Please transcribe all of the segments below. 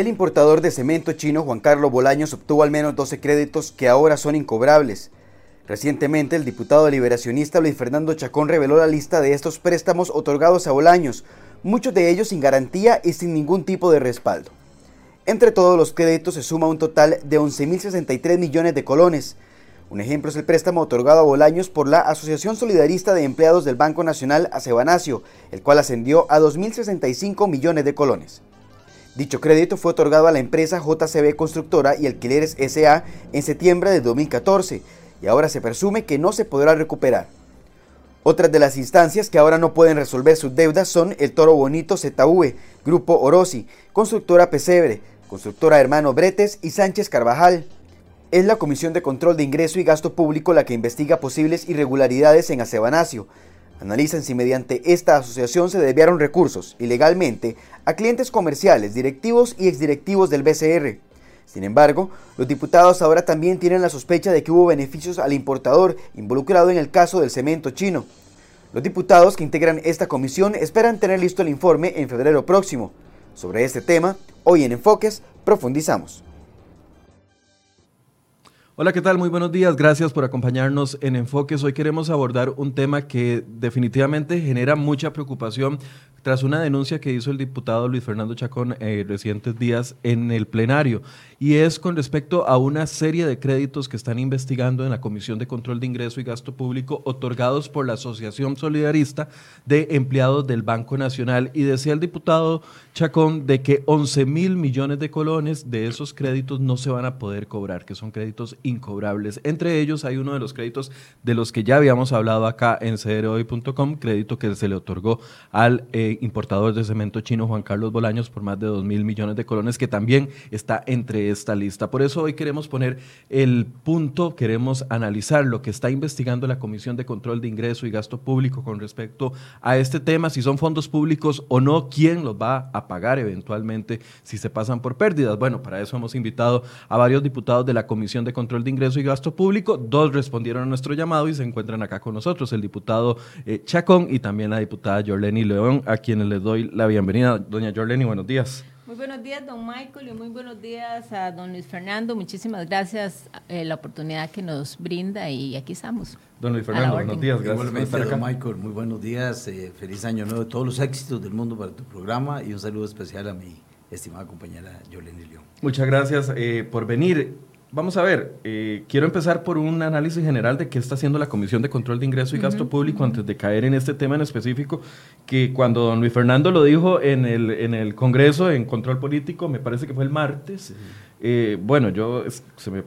El importador de cemento chino Juan Carlos Bolaños obtuvo al menos 12 créditos que ahora son incobrables. Recientemente, el diputado liberacionista Luis Fernando Chacón reveló la lista de estos préstamos otorgados a Bolaños, muchos de ellos sin garantía y sin ningún tipo de respaldo. Entre todos los créditos se suma un total de 11.063 millones de colones. Un ejemplo es el préstamo otorgado a Bolaños por la Asociación Solidarista de Empleados del Banco Nacional a Cebanacio, el cual ascendió a 2.065 millones de colones. Dicho crédito fue otorgado a la empresa JCB Constructora y Alquileres SA en septiembre de 2014 y ahora se presume que no se podrá recuperar. Otras de las instancias que ahora no pueden resolver sus deudas son el Toro Bonito ZV, Grupo Orosi, Constructora Pesebre, Constructora Hermano Bretes y Sánchez Carvajal. Es la Comisión de Control de Ingreso y Gasto Público la que investiga posibles irregularidades en Acebanacio, Analizan si mediante esta asociación se desviaron recursos ilegalmente a clientes comerciales, directivos y exdirectivos del BCR. Sin embargo, los diputados ahora también tienen la sospecha de que hubo beneficios al importador involucrado en el caso del cemento chino. Los diputados que integran esta comisión esperan tener listo el informe en febrero próximo. Sobre este tema, hoy en Enfoques profundizamos. Hola, ¿qué tal? Muy buenos días. Gracias por acompañarnos en Enfoques. Hoy queremos abordar un tema que definitivamente genera mucha preocupación tras una denuncia que hizo el diputado Luis Fernando Chacón en recientes días en el plenario, y es con respecto a una serie de créditos que están investigando en la Comisión de Control de Ingreso y Gasto Público otorgados por la Asociación Solidarista de Empleados del Banco Nacional. Y decía el diputado Chacón de que 11 mil millones de colones de esos créditos no se van a poder cobrar, que son créditos incobrables. Entre ellos hay uno de los créditos de los que ya habíamos hablado acá en cdroy.com, crédito que se le otorgó al... Eh, importador de cemento chino Juan Carlos Bolaños por más de 2 mil millones de colones, que también está entre esta lista. Por eso hoy queremos poner el punto, queremos analizar lo que está investigando la Comisión de Control de Ingreso y Gasto Público con respecto a este tema, si son fondos públicos o no, quién los va a pagar eventualmente si se pasan por pérdidas. Bueno, para eso hemos invitado a varios diputados de la Comisión de Control de Ingreso y Gasto Público, dos respondieron a nuestro llamado y se encuentran acá con nosotros, el diputado eh, Chacón y también la diputada Jorleni León, a quienes les doy la bienvenida. Doña Jorleni, buenos días. Muy buenos días, don Michael, y muy buenos días a don Luis Fernando. Muchísimas gracias eh, la oportunidad que nos brinda y aquí estamos. Don Luis Fernando, buenos días. Gracias Igualmente, por estar don Michael, muy buenos días. Eh, feliz año nuevo, todos los éxitos del mundo para tu programa y un saludo especial a mi estimada compañera Jorleni León. Muchas gracias eh, por venir. Vamos a ver, eh, quiero empezar por un análisis general de qué está haciendo la Comisión de Control de Ingreso y Gasto Público antes de caer en este tema en específico, que cuando don Luis Fernando lo dijo en el, en el Congreso, en Control Político, me parece que fue el martes, eh, bueno, yo se me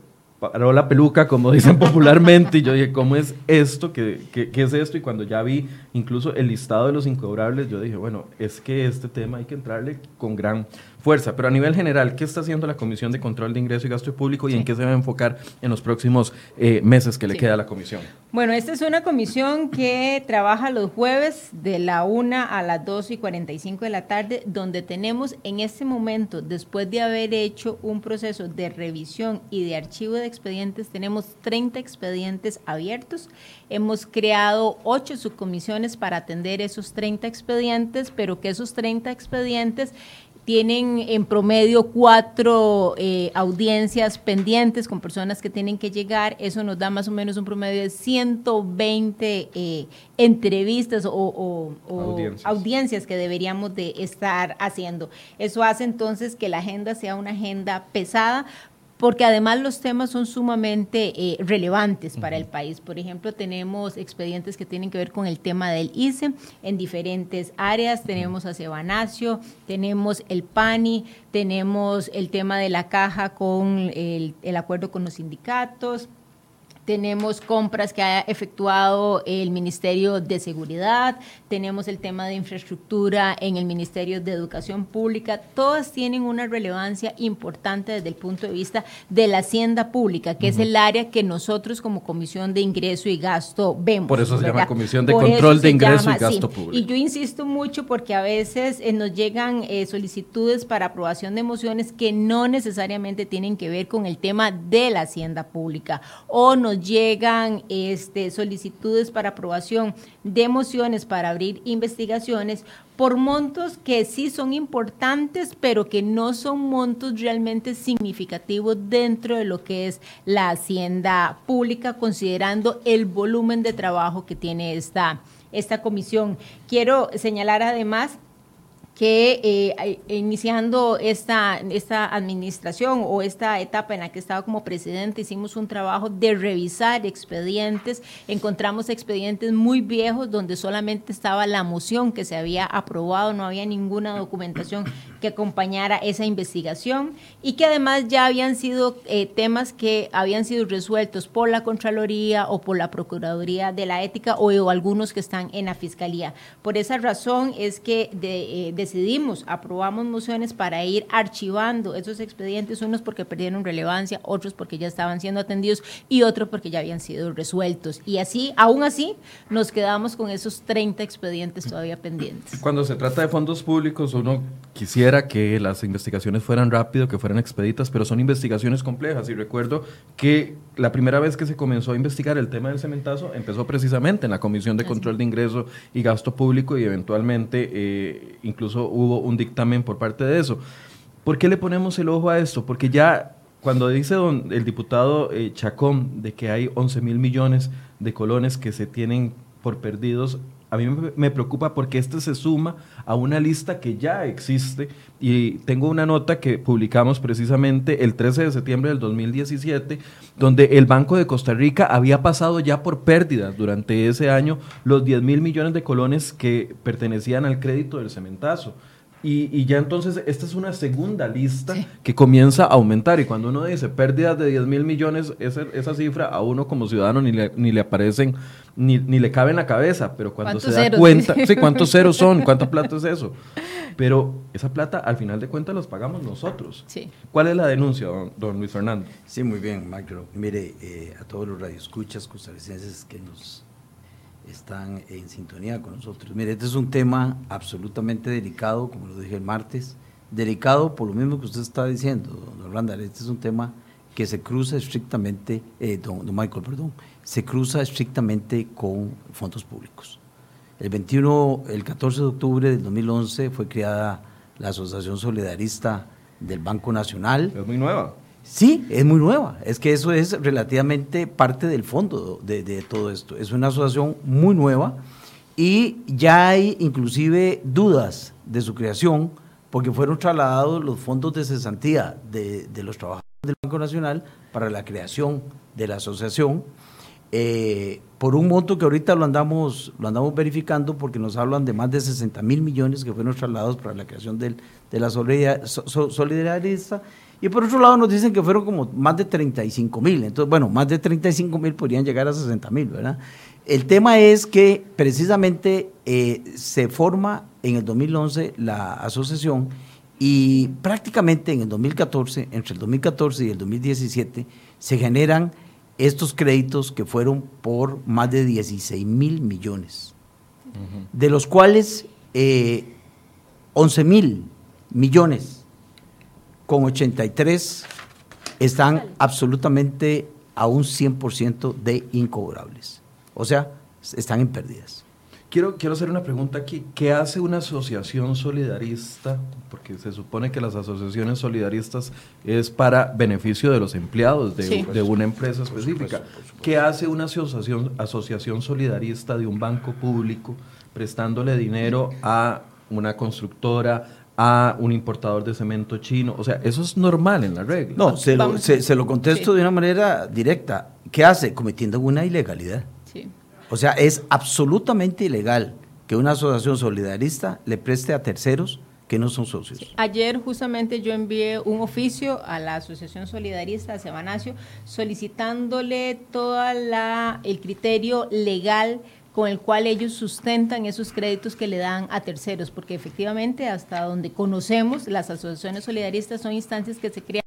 paró la peluca, como dicen popularmente, y yo dije, ¿cómo es esto? ¿Qué, ¿Qué, qué, es esto? Y cuando ya vi incluso el listado de los incobrables, yo dije, bueno, es que este tema hay que entrarle con gran fuerza. Pero a nivel general, ¿qué está haciendo la Comisión de Control de Ingreso y Gasto Público y en qué se va a enfocar en los próximos eh, meses que le queda a la comisión? Bueno, esta es una comisión que trabaja los jueves de la 1 a las 2 y 45 de la tarde, donde tenemos en este momento, después de haber hecho un proceso de revisión y de archivo de expedientes, tenemos 30 expedientes abiertos. Hemos creado 8 subcomisiones para atender esos 30 expedientes, pero que esos 30 expedientes tienen en promedio cuatro eh, audiencias pendientes con personas que tienen que llegar. Eso nos da más o menos un promedio de 120 eh, entrevistas o, audiencias. que deberíamos de estar haciendo. Eso hace entonces que la agenda sea una agenda pesada, porque además los temas son sumamente eh, relevantes para el país. Por ejemplo, tenemos expedientes que tienen que ver con el tema del ICE en diferentes áreas. Tenemos a Cebanacio, tenemos el PANI, tenemos el tema de la caja con el, el acuerdo con los sindicatos tenemos compras que ha efectuado el Ministerio de Seguridad, tenemos el tema de infraestructura en el Ministerio de Educación Pública, todas tienen una relevancia importante desde el punto de vista de la hacienda pública, que es el área que nosotros como Comisión de Ingreso y Gasto vemos. Por eso se llama Comisión de Control de Ingreso y Gasto Público. Y yo insisto mucho porque a veces eh, nos llegan eh, solicitudes para aprobación de mociones que no necesariamente tienen que ver con el tema de la hacienda pública o nos llegan este, solicitudes para aprobación de mociones para abrir investigaciones por montos que sí son importantes, pero que no son montos realmente significativos dentro de lo que es la hacienda pública, considerando el volumen de trabajo que tiene esta, esta comisión. Quiero señalar además que eh, iniciando esta, esta administración o esta etapa en la que estaba como presidente, hicimos un trabajo de revisar expedientes, encontramos expedientes muy viejos donde solamente estaba la moción que se había aprobado, no había ninguna documentación que acompañara esa investigación y que además ya habían sido eh, temas que habían sido resueltos por la Contraloría o por la Procuraduría de la Ética o, algunos que están en la Fiscalía. Por esa razón es que de, eh, decidimos, aprobamos mociones para ir archivando esos expedientes, unos porque perdieron relevancia, otros porque ya estaban siendo atendidos y otros porque ya habían sido resueltos. Y así, aún así, nos quedamos con esos 30 expedientes todavía pendientes. Cuando se trata de fondos públicos, uno quisiera que las investigaciones fueran rápido, que fueran expeditas, pero son investigaciones complejas. Y recuerdo que la primera vez que se comenzó a investigar el tema del cementazo empezó precisamente en la Comisión de Control de Ingreso y Gasto Público y eventualmente eh, incluso hubo un dictamen por parte de eso. ¿Por qué le ponemos el ojo a esto? Porque ya cuando dice don, el diputado eh, Chacón de que hay 11 mil millones de colones que se tienen por perdidos, a mí me preocupa porque este se suma a una lista que ya existe y tengo una nota que publicamos precisamente el 13 de septiembre del 2017, donde el Banco de Costa Rica había pasado ya por pérdidas durante ese año los 10 mil millones de colones que pertenecían al crédito del cementazo. Y, ya entonces esta es una segunda lista que comienza a aumentar. Y cuando uno dice pérdidas de 10 mil millones, esa, esa, cifra a uno como ciudadano ni le, ni le aparecen, ni, ni, le cabe en la cabeza. Pero cuando se da cuenta, sí, ¿cuántos ceros son? ¿Cuánta plata es eso? Pero esa plata al final de cuentas los pagamos nosotros. Sí. ¿Cuál es la denuncia, don, Luis Fernando? Sí, muy bien, Macro. Mire, eh, a todos los radioescuchas costarricenses que nos están en sintonía con nosotros. Mire, este es un tema absolutamente delicado, como lo dije el martes, delicado por lo mismo que usted está diciendo, don Orlando, este es un tema que se cruza estrictamente, eh, don, Michael, perdón, se cruza estrictamente con fondos públicos. El 21, el 14 de octubre del 2011 fue creada la Asociación Solidarista del Banco Nacional. Es muy nueva. Sí, es muy nueva. Es que eso es relativamente parte del fondo de, todo esto. Es una asociación muy nueva y ya hay inclusive dudas de su creación porque fueron trasladados los fondos de cesantía de, los trabajadores del Banco Nacional para la creación de la asociación. Eh, por un monto que ahorita lo andamos, lo andamos verificando porque nos hablan de más de 60 mil millones que fueron trasladados para la creación de la solidarista y por otro lado nos dicen que fueron como más de 35 mil. Entonces, bueno, más de 35 mil podrían llegar a 60 mil, ¿verdad? El tema es que precisamente eh, se forma en el 2011 la asociación y prácticamente en el 2014, entre el 2014 y el 2017, se generan estos créditos que fueron por más de 16 mil millones, de los cuales 11 eh, mil millones con 83 están absolutamente a un 100% de incobrables. O sea, están en pérdidas. Quiero, quiero hacer una pregunta aquí. ¿Qué hace una asociación solidarista? Porque se supone que las asociaciones solidaristas es para beneficio de los empleados de, de una empresa específica. ¿Qué hace una asociación, asociación solidarista de un banco público prestándole dinero a una constructora, a un importador de cemento chino. O sea, eso es normal en la regla. No, se lo, se, lo contesto de una manera directa. ¿Qué hace? Cometiendo una ilegalidad. Sí. O sea, es absolutamente ilegal que una asociación solidarista le preste a terceros que no son socios. Ayer justamente yo envié un oficio a la Asociación Solidarista, a Sebanacio, solicitándole todo el criterio legal con el cual ellos sustentan esos créditos que le dan a terceros, porque efectivamente hasta donde conocemos las asociaciones solidaristas son instancias que se crean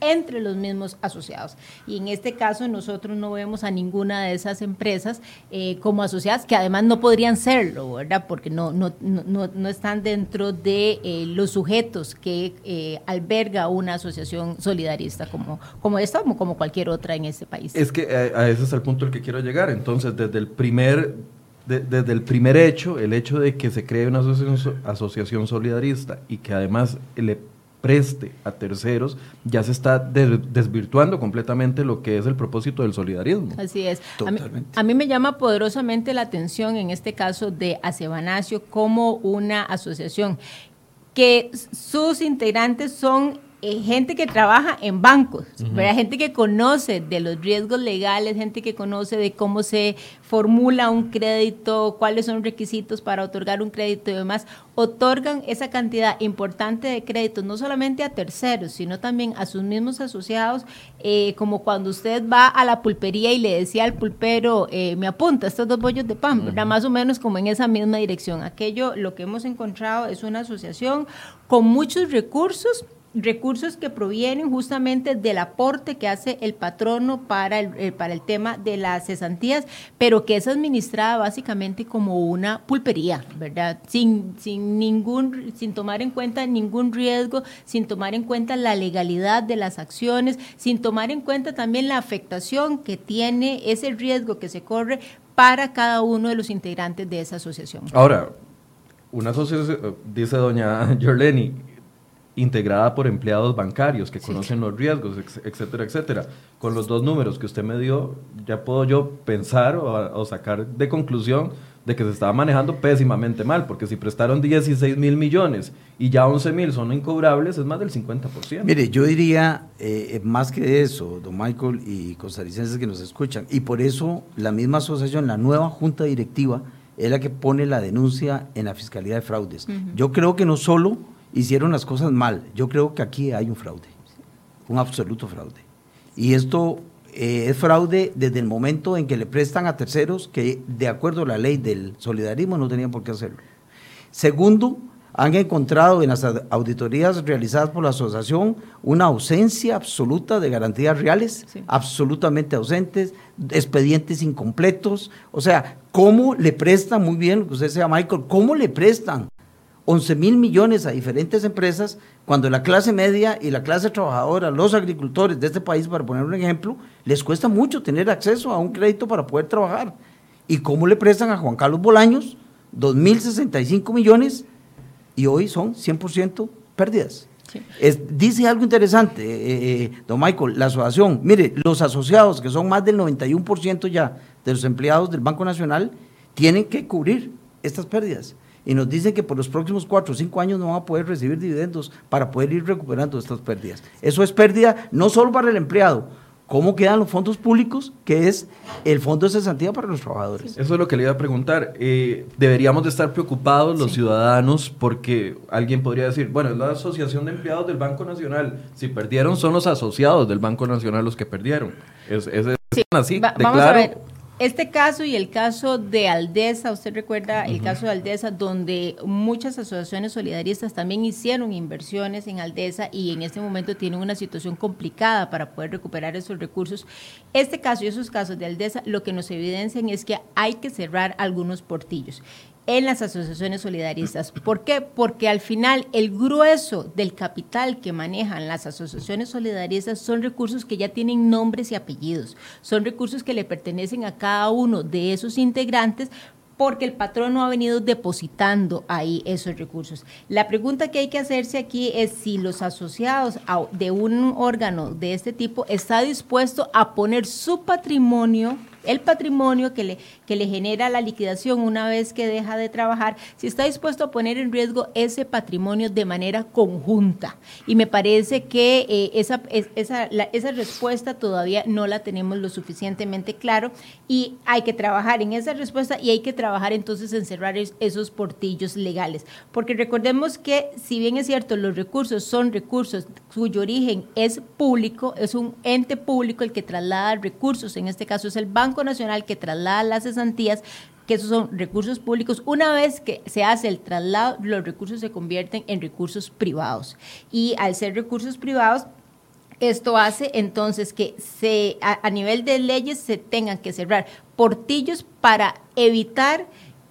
entre los mismos asociados. Y en este caso nosotros no vemos a ninguna de esas empresas eh, como asociadas, que además no podrían serlo, ¿verdad? Porque no, no, no, no están dentro de eh, los sujetos que eh, alberga una asociación solidarista como, como esta o como cualquier otra en este país. Es que a, ese es el punto al que quiero llegar. Entonces, desde el primer desde el primer hecho, el hecho de que se cree una asociación, asociación solidarista y que además le preste a terceros, ya se está desvirtuando completamente lo que es el propósito del solidarismo. Así es. A mí, me llama poderosamente la atención en este caso de Acebanacio como una asociación que sus integrantes son eh, gente que trabaja en bancos, gente que conoce de los riesgos legales, gente que conoce de cómo se formula un crédito, cuáles son los requisitos para otorgar un crédito y demás, otorgan esa cantidad importante de créditos, no solamente a terceros, sino también a sus mismos asociados, eh, como cuando usted va a la pulpería y le decía al pulpero, eh, me apunta estos dos bollos de pan, más o menos como en esa misma dirección. Aquello, lo que hemos encontrado es una asociación con muchos recursos, recursos que provienen justamente del aporte que hace el patrono para el, eh, para el tema de las cesantías, pero que es administrada básicamente como una pulpería, ¿verdad? Sin, sin, ningún, sin tomar en cuenta ningún riesgo, sin tomar en cuenta la legalidad de las acciones, sin tomar en cuenta también la afectación que tiene ese riesgo que se corre para cada uno de los integrantes de esa asociación. Ahora, una asociación, dice doña Jorleni, integrada por empleados bancarios que conocen los riesgos, etcétera, etcétera. Con los dos números que usted me dio, ya puedo yo pensar o, sacar de conclusión de que se estaba manejando pésimamente mal, porque si prestaron 16 mil millones y ya 11 mil son incobrables, es más del 50%. Mire, yo diría eh, más que eso, don Michael y costarricenses que nos escuchan, y por eso la misma asociación, la nueva junta directiva, es la que pone la denuncia en la Fiscalía de Fraudes. Yo creo que no solo hicieron las cosas mal. Yo creo que aquí hay un fraude, un absoluto fraude. Y esto eh, es fraude desde el momento en que le prestan a terceros que de acuerdo a la ley del solidarismo no tenían por qué hacerlo. Segundo, han encontrado en las auditorías realizadas por la asociación una ausencia absoluta de garantías reales, absolutamente ausentes, expedientes incompletos. O sea, ¿cómo le prestan, muy bien, usted sea Michael, cómo le prestan 11 mil millones a diferentes empresas, cuando la clase media y la clase trabajadora, los agricultores de este país, para poner un ejemplo, les cuesta mucho tener acceso a un crédito para poder trabajar. ¿Y cómo le prestan a Juan Carlos Bolaños 2.065 millones y hoy son 100% pérdidas? dice algo interesante, eh, eh, don Michael, la asociación, mire, los asociados, que son más del 91% ya de los empleados del Banco Nacional, tienen que cubrir estas pérdidas y nos dicen que por los próximos cuatro o cinco años no van a poder recibir dividendos para poder ir recuperando estas pérdidas. Eso es pérdida no solo para el empleado, ¿Cómo quedan los fondos públicos, que es el fondo de cesantía para los trabajadores? Eso es lo que le iba a preguntar. Eh, deberíamos de estar preocupados los ciudadanos porque alguien podría decir, bueno, es la Asociación de Empleados del Banco Nacional. Si perdieron, son los asociados del Banco Nacional los que perdieron. Es, es, así, de vamos a ver. Este caso y el caso de Aldesa, usted recuerda el caso de Aldesa, donde muchas asociaciones solidaristas también hicieron inversiones en Aldesa y en este momento tienen una situación complicada para poder recuperar esos recursos. Este caso y esos casos de Aldesa lo que nos evidencian es que hay que cerrar algunos portillos en las asociaciones solidaristas. ¿Por qué? Porque al final el grueso del capital que manejan las asociaciones solidaristas son recursos que ya tienen nombres y apellidos, son recursos que le pertenecen a cada uno de esos integrantes porque el patrón no ha venido depositando ahí esos recursos. La pregunta que hay que hacerse aquí es si los asociados de un órgano de este tipo está dispuesto a poner su patrimonio el patrimonio que le, que le genera la liquidación una vez que deja de trabajar, si está dispuesto a poner en riesgo ese patrimonio de manera conjunta. Y me parece que eh, esa, esa, esa respuesta todavía no la tenemos lo suficientemente claro y hay que trabajar en esa respuesta y hay que trabajar entonces en cerrar esos portillos legales. Porque recordemos que si bien es cierto, los recursos son recursos cuyo origen es público, es un ente público el que traslada recursos, en este caso es el Banco Nacional que traslada las cesantías, que esos son recursos públicos. Una vez que se hace el traslado, los recursos se convierten en recursos privados. Y al ser recursos privados, Esto hace entonces que se, a, nivel de leyes se tengan que cerrar portillos para evitar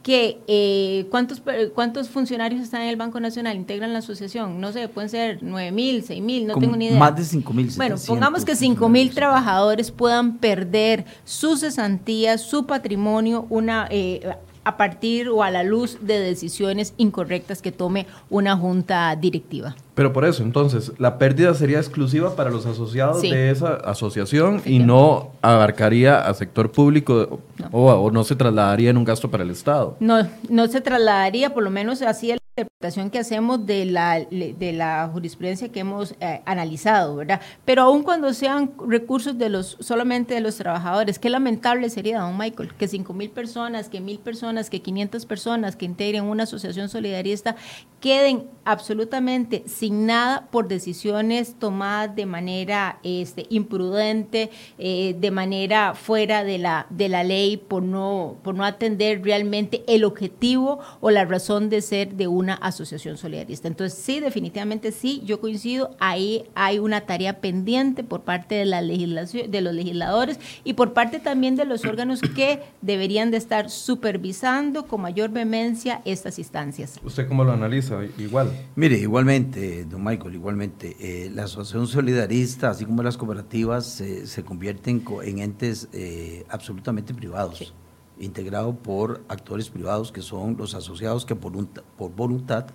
que eh, ¿cuántos, cuántos funcionarios están en el Banco Nacional, integran la asociación, no sé, pueden ser 9 mil, 6 mil, no tengo ni idea. Más de 5 mil. Bueno, pongamos que 5 mil trabajadores puedan perder sus cesantías, su patrimonio, una eh, a partir o a la luz de decisiones incorrectas que tome una junta directiva. Pero por eso, entonces, la pérdida sería exclusiva para los asociados de esa asociación y no abarcaría al sector público O, o, no se trasladaría en un gasto para el Estado. No, no se trasladaría, por lo menos así el interpretación que hacemos de la, de la jurisprudencia que hemos eh, analizado, ¿verdad? Pero aun cuando sean recursos de los solamente de los trabajadores, qué lamentable sería, don Michael, que 5 mil personas, que mil personas, que 500 personas que integren una asociación solidarista queden absolutamente sin nada por decisiones tomadas de manera este, imprudente, eh, de manera fuera de la, de la ley, por no, por no atender realmente el objetivo o la razón de ser de una asociación solidarista. Entonces, sí, definitivamente sí, yo coincido, ahí hay una tarea pendiente por parte de la legislación, de los legisladores y por parte también de los órganos que deberían de estar supervisando con mayor vehemencia estas instancias. ¿Usted cómo lo analiza? Igual. Mire, igualmente, don Michael, igualmente, eh, la asociación solidarista, así como las cooperativas, se convierten en entes eh, absolutamente privados integrado por actores privados que son los asociados que por, por voluntad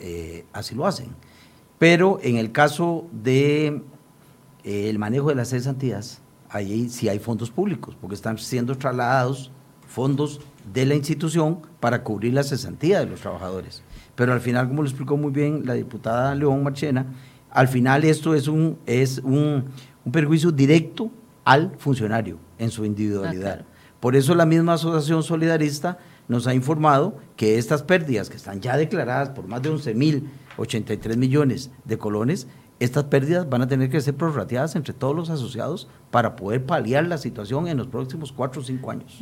eh, así lo hacen. Pero en el caso de eh, el manejo de las cesantías, ahí sí hay fondos públicos, porque están siendo trasladados fondos de la institución para cubrir la cesantía de los trabajadores. Pero al final, como lo explicó muy bien la diputada León Marchena, al final esto es un, es un, un perjuicio directo al funcionario en su individualidad. Ah, por eso la misma Asociación Solidarista nos ha informado que estas pérdidas que están ya declaradas por más de 11.083 millones de colones, estas pérdidas van a tener que ser prorrateadas entre todos los asociados para poder paliar la situación en los próximos cuatro o cinco años.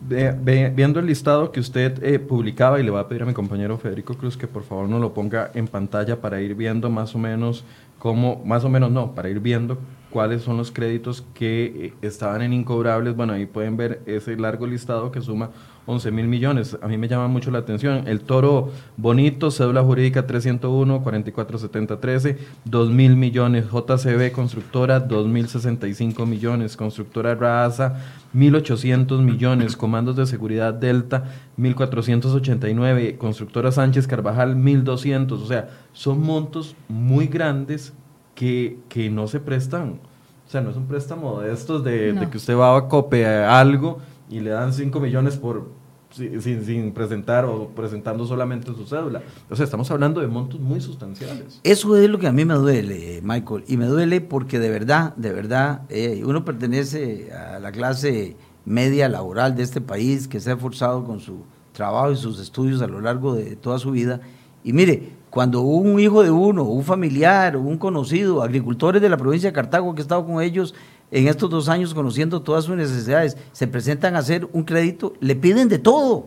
Viendo el listado que usted eh, publicaba, y le voy a pedir a mi compañero Federico Cruz que por favor nos lo ponga en pantalla para ir viendo más o menos cómo, más o menos no, para ir viendo cuáles son los créditos que eh, estaban en incobrables. Bueno, ahí pueden ver ese largo listado que suma 11 mil millones. A mí me llama mucho la atención. El Toro Bonito, cédula jurídica 301, 447013, 2 mil millones. JCB Constructora, 2 mil 65 millones. Constructora Raza, 1.800 millones. Comandos de Seguridad Delta, 1.489. Constructora Sánchez Carvajal, 1.200. O sea, son montos muy grandes que, que no se prestan. O sea, no es un préstamo de estos de, de que usted va a copiar algo y le dan 5 millones por sin, sin, presentar o presentando solamente su cédula. O sea, estamos hablando de montos muy sustanciales. Eso es lo que a mí me duele, Michael. Y me duele porque de verdad, de verdad, eh, uno pertenece a la clase media laboral de este país que se ha esforzado con su trabajo y sus estudios a lo largo de toda su vida. Y mire, cuando un hijo de uno, un familiar, un conocido, agricultores de la provincia de Cartago que he estado con ellos en estos dos años conociendo todas sus necesidades, se presentan a hacer un crédito, le piden de todo.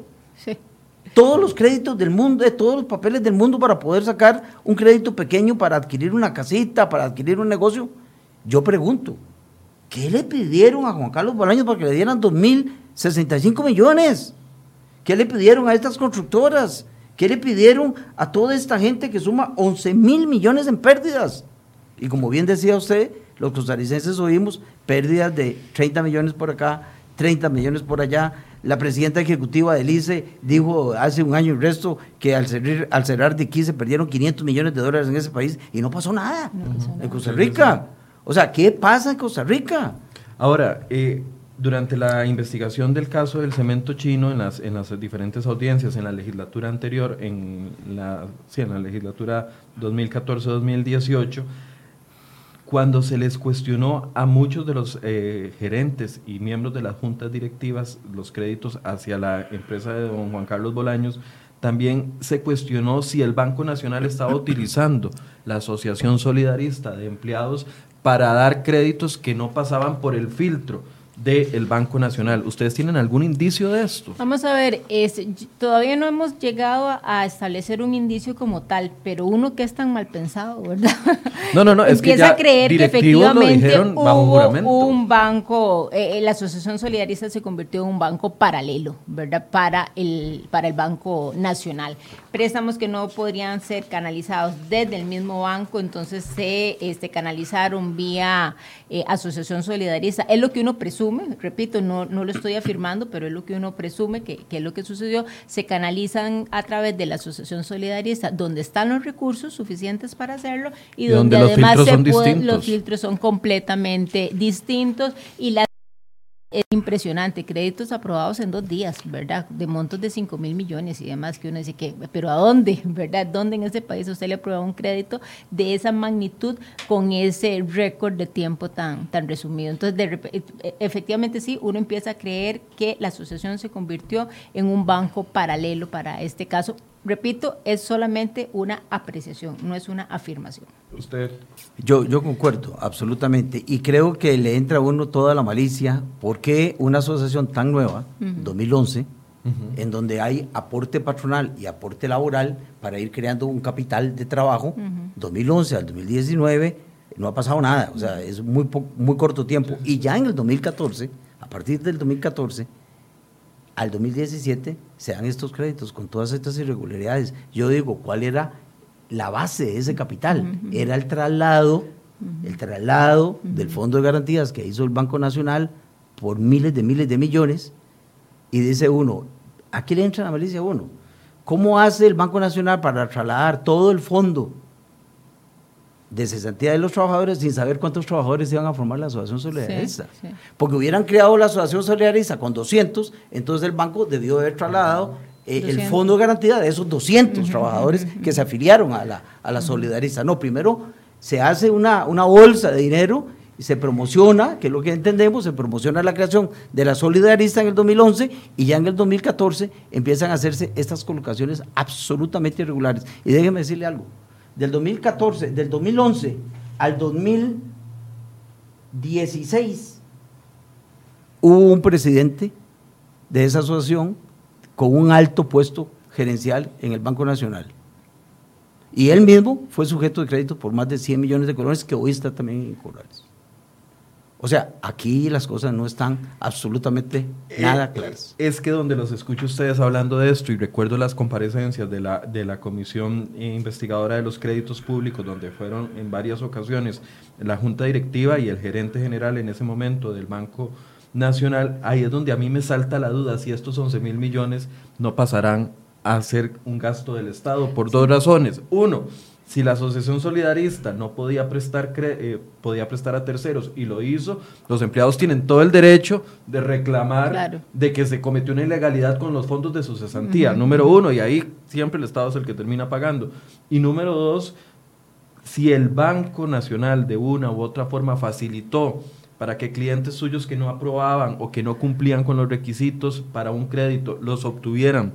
Todos los créditos del mundo, de todos los papeles del mundo para poder sacar un crédito pequeño para adquirir una casita, para adquirir un negocio. Yo pregunto, ¿qué le pidieron a Juan Carlos Bolaños para que le dieran 2.065 millones? ¿Qué le pidieron a estas constructoras? ¿Qué le pidieron a toda esta gente que suma 11 mil millones en pérdidas? Y como bien decía usted, los costarricenses oímos pérdidas de 30 millones por acá, 30 millones por allá. La presidenta ejecutiva del ICE dijo hace un año y resto que al cerrar, al cerrar de aquí se perdieron 500 millones de dólares en ese país y no pasó nada en Costa Rica. O sea, ¿qué pasa en Costa Rica? Ahora, eh, durante la investigación del caso del cemento chino en las, en las diferentes audiencias en la legislatura anterior, en la, sí, en la legislatura 2014-2018, cuando se les cuestionó a muchos de los eh, gerentes y miembros de las juntas directivas los créditos hacia la empresa de don Juan Carlos Bolaños, también se cuestionó si el Banco Nacional estaba utilizando la Asociación Solidarista de Empleados para dar créditos que no pasaban por el filtro del Banco Nacional. ¿Ustedes tienen algún indicio de esto? Vamos a ver, es, todavía no hemos llegado a, establecer un indicio como tal, pero uno que es tan mal pensado, ¿verdad? No, no, no, es que ya a creer que efectivamente hubo un banco, eh, eh, la Asociación Solidarista se convirtió en un banco paralelo, ¿verdad? Para el, para el Banco Nacional. Préstamos que no podrían ser canalizados desde el mismo banco, entonces se este, canalizaron vía eh, Asociación Solidarista. Es lo que uno presume repito, no, no lo estoy afirmando, pero es lo que uno presume que, es lo que sucedió, se canalizan a través de la Asociación Solidarista, donde están los recursos suficientes para hacerlo y, donde, además los filtros son completamente distintos y la es impresionante, créditos aprobados en dos días, ¿verdad? De montos de 5 mil millones y demás, que uno dice que, pero ¿a dónde, verdad? ¿Dónde en ese país usted le aprueba un crédito de esa magnitud con ese récord de tiempo tan, tan resumido? Entonces, de, e, efectivamente sí, uno empieza a creer que la asociación se convirtió en un banco paralelo para este caso, repito, es solamente una apreciación, no es una afirmación. Usted. Yo, yo concuerdo, absolutamente. Y creo que le entra a uno toda la malicia, porque una asociación tan nueva, 2011, en donde hay aporte patronal y aporte laboral para ir creando un capital de trabajo, 2011 al 2019, no ha pasado nada, o sea, es muy, muy corto tiempo. Y ya en el 2014, a partir del 2014, al 2017 se dan estos créditos con todas estas irregularidades. Yo digo, ¿cuál era la base de ese capital? Era el traslado, el traslado del Fondo de Garantías que hizo el Banco Nacional por miles de miles de millones. Y dice uno, aquí le entra la malicia a uno. ¿Cómo hace el Banco Nacional para trasladar todo el fondo de cesantía de los trabajadores sin saber cuántos trabajadores iban a formar la asociación solidarista. Porque hubieran creado la asociación solidarista con 200, entonces el banco debió haber trasladado eh, el fondo de garantía de esos 200 trabajadores que se afiliaron a la, a la solidarista. No, primero se hace una, una bolsa de dinero y se promociona, que es lo que entendemos, se promociona la creación de la solidarista en el 2011 y ya en el 2014 empiezan a hacerse estas colocaciones absolutamente irregulares. Y déjeme decirle algo, del 2014, del 2011 al 2016, hubo un presidente de esa asociación con un alto puesto gerencial en el Banco Nacional. Y él mismo fue sujeto de crédito por más de 100 millones de colones que hoy está también en Corrales. O sea, aquí las cosas no están absolutamente eh, nada claras. Es que donde los escucho ustedes hablando de esto y recuerdo las comparecencias de la, de la Comisión Investigadora de los Créditos Públicos, donde fueron en varias ocasiones la Junta Directiva y el gerente general en ese momento del Banco Nacional, ahí es donde a mí me salta la duda si estos 11 mil millones no pasarán a ser un gasto del Estado por dos razones. Uno, si la asociación solidarista no podía prestar, eh, podía prestar a terceros y lo hizo, los empleados tienen todo el derecho de reclamar de que se cometió una ilegalidad con los fondos de su cesantía, número uno, y ahí siempre el Estado es el que termina pagando. Y número dos, si el Banco Nacional de una u otra forma facilitó para que clientes suyos que no aprobaban o que no cumplían con los requisitos para un crédito los obtuvieran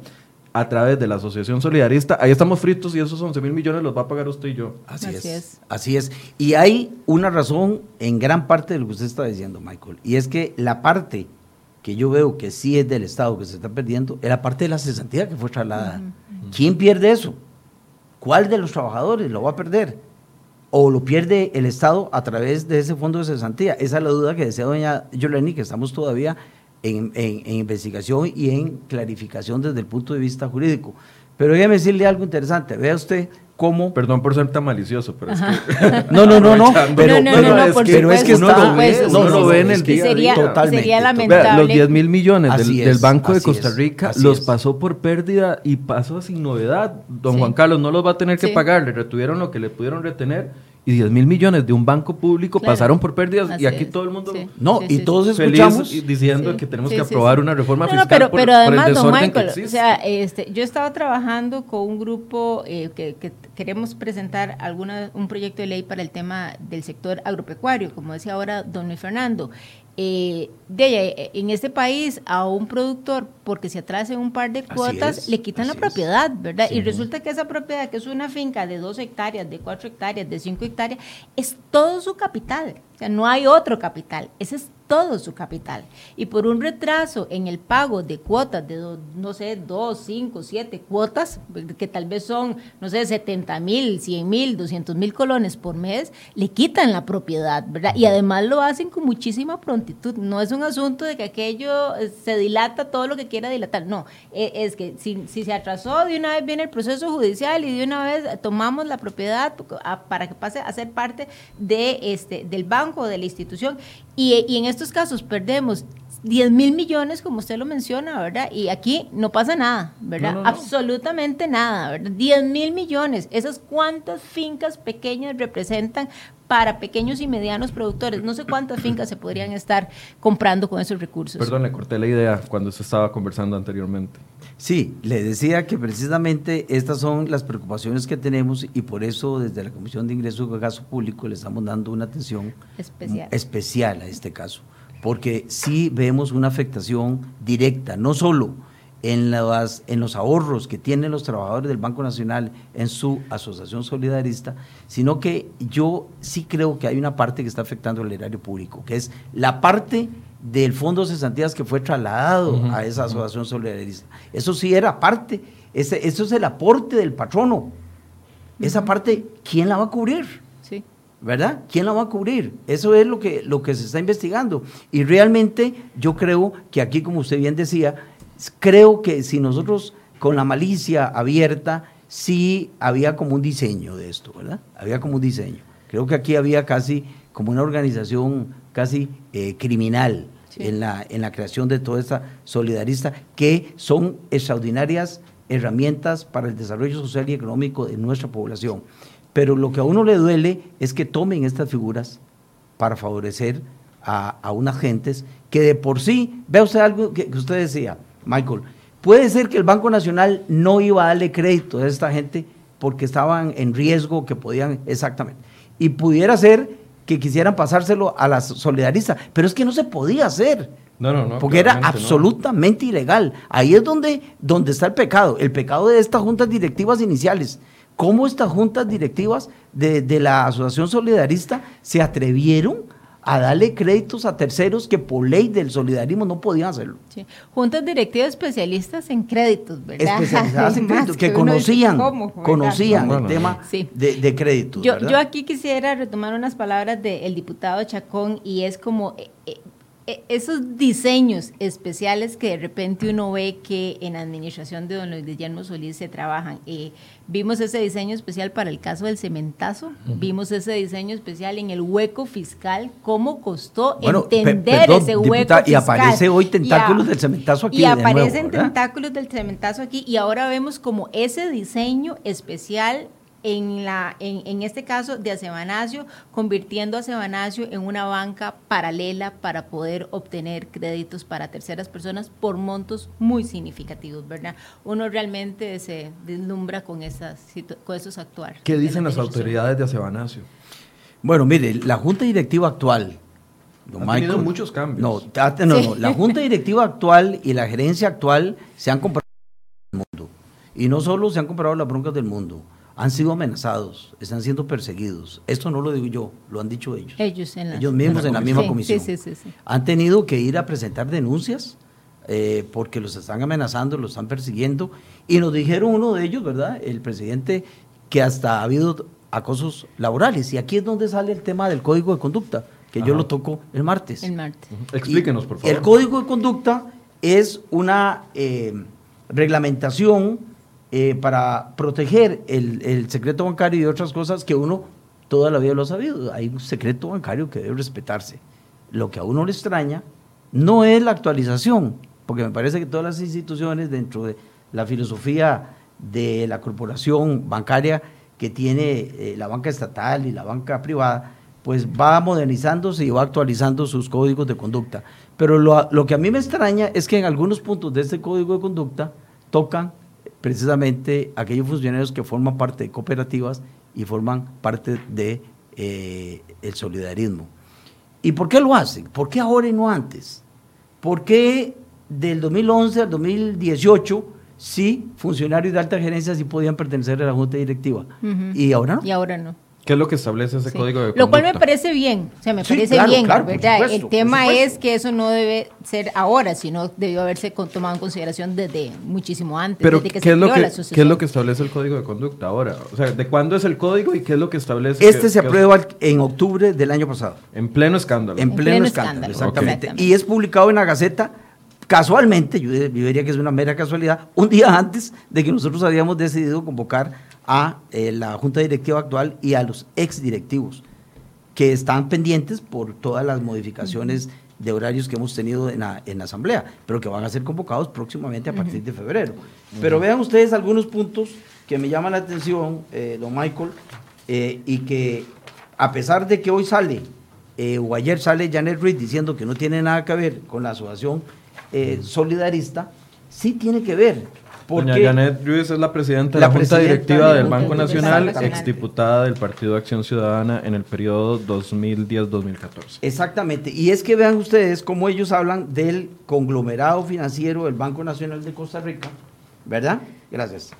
a través de la Asociación Solidarista, ahí estamos fritos y esos 11 mil millones los va a pagar usted y yo. Así, es, Así es. Y hay una razón en gran parte de lo que usted está diciendo, Michael, y es que la parte que yo veo que sí es del Estado que se está perdiendo, es la parte de la cesantía que fue trasladada. ¿Quién pierde eso? ¿Cuál de los trabajadores lo va a perder? ¿O lo pierde el Estado a través de ese fondo de cesantía? Esa es la duda que decía doña Yoleni, que estamos todavía en, investigación y en clarificación desde el punto de vista jurídico. Pero déjeme decirle algo interesante. Vea usted cómo. Perdón por ser tan malicioso, pero es que. no, no, no, no. Pero, no, no, no, pero es que uno lo ve, no lo ve en el día sería, totalmente. Sería lamentable. los 10 mil millones del, Banco de Costa Rica los pasó por pérdida y pasó sin novedad. Don Juan Carlos no los va a tener que pagar. Le retuvieron lo que le pudieron retener y 10 mil millones de un banco público pasaron por pérdidas y aquí todo el mundo no y todos escuchamos diciendo que tenemos que aprobar una reforma fiscal pero, pero además don Michael o sea este yo estaba trabajando con un grupo eh, que, que, queremos presentar alguna un proyecto de ley para el tema del sector agropecuario como decía ahora don Luis Fernando eh, de, eh, en este país a un productor, porque se atrase un par de cuotas, le quitan la propiedad, ¿verdad? Y resulta que esa propiedad, que es una finca de dos hectáreas, de cuatro hectáreas, de cinco hectáreas, es todo su capital. O sea, no hay otro capital. Ese es todo su capital. Y por un retraso en el pago de cuotas de, no sé, dos, cinco, siete cuotas, que tal vez son, no sé, 70 mil, 100 mil, 200 mil colones por mes, le quitan la propiedad, ¿verdad? Y además lo hacen con muchísima prontitud. No es un asunto de que aquello eh, se dilata todo lo que quiera dilatar. No, e, es que si, si se atrasó, de una vez viene el proceso judicial y de una vez tomamos la propiedad para que pase a ser parte de este, del banco o de la institución. Y, y en estos casos perdemos 10 mil millones, como usted lo menciona, ¿verdad? Y aquí no pasa nada, ¿verdad? Absolutamente nada, ¿verdad? 10 mil millones. ¿Esas cuántas fincas pequeñas representan para pequeños y medianos productores? No sé cuántas fincas se podrían estar comprando con esos recursos. Perdón, le corté la idea cuando se estaba conversando anteriormente. Sí, le decía que precisamente estas son las preocupaciones que tenemos y por eso desde la Comisión de Ingresos y Gasto Público le estamos dando una atención especial, especial a este caso porque sí vemos una afectación directa, no solo en, las, en los ahorros que tienen los trabajadores del Banco Nacional en su asociación solidarista, sino que yo sí creo que hay una parte que está afectando al erario público, que es la parte del Fondo de Cesantías que fue trasladado a esa asociación solidarista. Eso sí era parte, ese, eso es el aporte del patrono. Esa parte, ¿quién la va a cubrir? ¿verdad? ¿Quién la va a cubrir? Eso es lo que, lo que se está investigando. Y realmente yo creo que aquí, como usted bien decía, creo que si nosotros con la malicia abierta, sí había como un diseño de esto, ¿verdad? Había como un diseño. Creo que aquí había casi como una organización casi eh, criminal en, la, en la creación de toda esta solidarista, que son extraordinarias herramientas para el desarrollo social y económico de nuestra población. Pero lo que a uno le duele es que tomen estas figuras para favorecer a, unas gentes que de por sí, vea usted algo que, usted decía, Michael, puede ser que el Banco Nacional no iba a darle crédito a esta gente porque estaban en riesgo, que podían, exactamente. Y pudiera ser que quisieran pasárselo a la solidarista, pero es que no se podía hacer. No, no, no. Porque era absolutamente ilegal. Ahí es donde, donde está el pecado, el pecado de estas juntas directivas iniciales cómo estas juntas directivas de, la Asociación Solidarista se atrevieron a darle créditos a terceros que por ley del solidarismo no podían hacerlo. Juntas directivas especialistas en créditos, ¿verdad? Especializadas en créditos, que, conocían, conocían el tema de, créditos. Yo, yo, aquí quisiera retomar unas palabras del diputado Chacón y es como... Eh, eh, esos diseños especiales que de repente uno ve que en la administración de don Luis Guillermo Solís se trabajan. Eh, vimos ese diseño especial para el caso del cementazo, vimos ese diseño especial en el hueco fiscal, cómo costó entender ese hueco fiscal. Y aparece hoy tentáculos del cementazo aquí. Y aparecen tentáculos del cementazo aquí y ahora vemos como ese diseño especial en, la, en, este caso de Acebanacio, convirtiendo a Acebanacio en una banca paralela para poder obtener créditos para terceras personas por montos muy significativos, ¿verdad? Uno realmente se deslumbra con, esas, con esos actuar. ¿Qué dicen las autoridades de Acebanacio? Bueno, mire, la junta directiva actual, ha tenido muchos cambios. No, no, no, la junta directiva actual y la gerencia actual se han comprado el mundo. Y no solo se han comprado las broncas del mundo, han sido amenazados, están siendo perseguidos. Esto no lo digo yo, lo han dicho ellos. Ellos, mismos en la, misma comisión. han tenido que ir a presentar denuncias eh, porque los están amenazando, los están persiguiendo. Y nos dijeron uno de ellos, ¿verdad? El presidente, que hasta ha habido acosos laborales. Y aquí es donde sale el tema del código de conducta, que yo lo toco el martes. El martes. Explíquenos, por favor. El código de conducta es una eh, reglamentación eh, para proteger el, secreto bancario y otras cosas que uno toda la vida lo ha sabido. Hay un secreto bancario que debe respetarse. Lo que a uno le extraña no es la actualización, porque me parece que todas las instituciones dentro de la filosofía de la corporación bancaria que tiene eh, la banca estatal y la banca privada, pues va modernizándose y va actualizando sus códigos de conducta. Pero lo, lo que a mí me extraña es que en algunos puntos de este código de conducta tocan precisamente aquellos funcionarios que forman parte de cooperativas y forman parte de eh, el solidarismo. ¿Y por qué lo hacen? ¿Por qué ahora y no antes? ¿Por qué del 2011 al 2018 sí funcionarios de alta gerencia sí podían pertenecer a la junta directiva? Y ahora no. Y ahora no. ¿Qué es lo que establece ese Sí. código de Lo conducta? cual me parece bien, o sea, me Sí, parece claro, bien, claro, ¿verdad? supuesto, el tema es que eso no debe ser ahora, sino debió haberse con- tomado en consideración desde muchísimo antes, Pero, desde que ¿qué se es, lo creó que, la ¿qué es lo que establece el código de conducta ahora? O sea, ¿de cuándo es el código y qué es lo que establece? Este que- se aprueba en octubre del año pasado. En pleno escándalo. En En pleno, pleno escándalo, escándalo, exactamente. Y es publicado en la Gaceta casualmente, yo, yo diría que es una mera casualidad, un día antes de que nosotros habíamos decidido convocar a eh, la Junta Directiva actual y a los exdirectivos, que están pendientes por todas las modificaciones de horarios que hemos tenido en la, en la Asamblea, pero que van a ser convocados próximamente a partir de febrero. Pero vean ustedes algunos puntos que me llaman la atención, eh, don Michael, eh, y que a pesar de que hoy sale, eh, o ayer sale Janet Reed diciendo que no tiene nada que ver con la asociación solidarista, sí tiene que ver. Porque Doña Janet Ruiz es la presidenta de La la, Junta Directiva del Banco. Nacional, exdiputada del Partido de Acción Ciudadana en el periodo 2010-2014. Exactamente. Y es que vean ustedes cómo ellos hablan del conglomerado financiero del Banco Nacional de Costa Rica, ¿verdad? Gracias.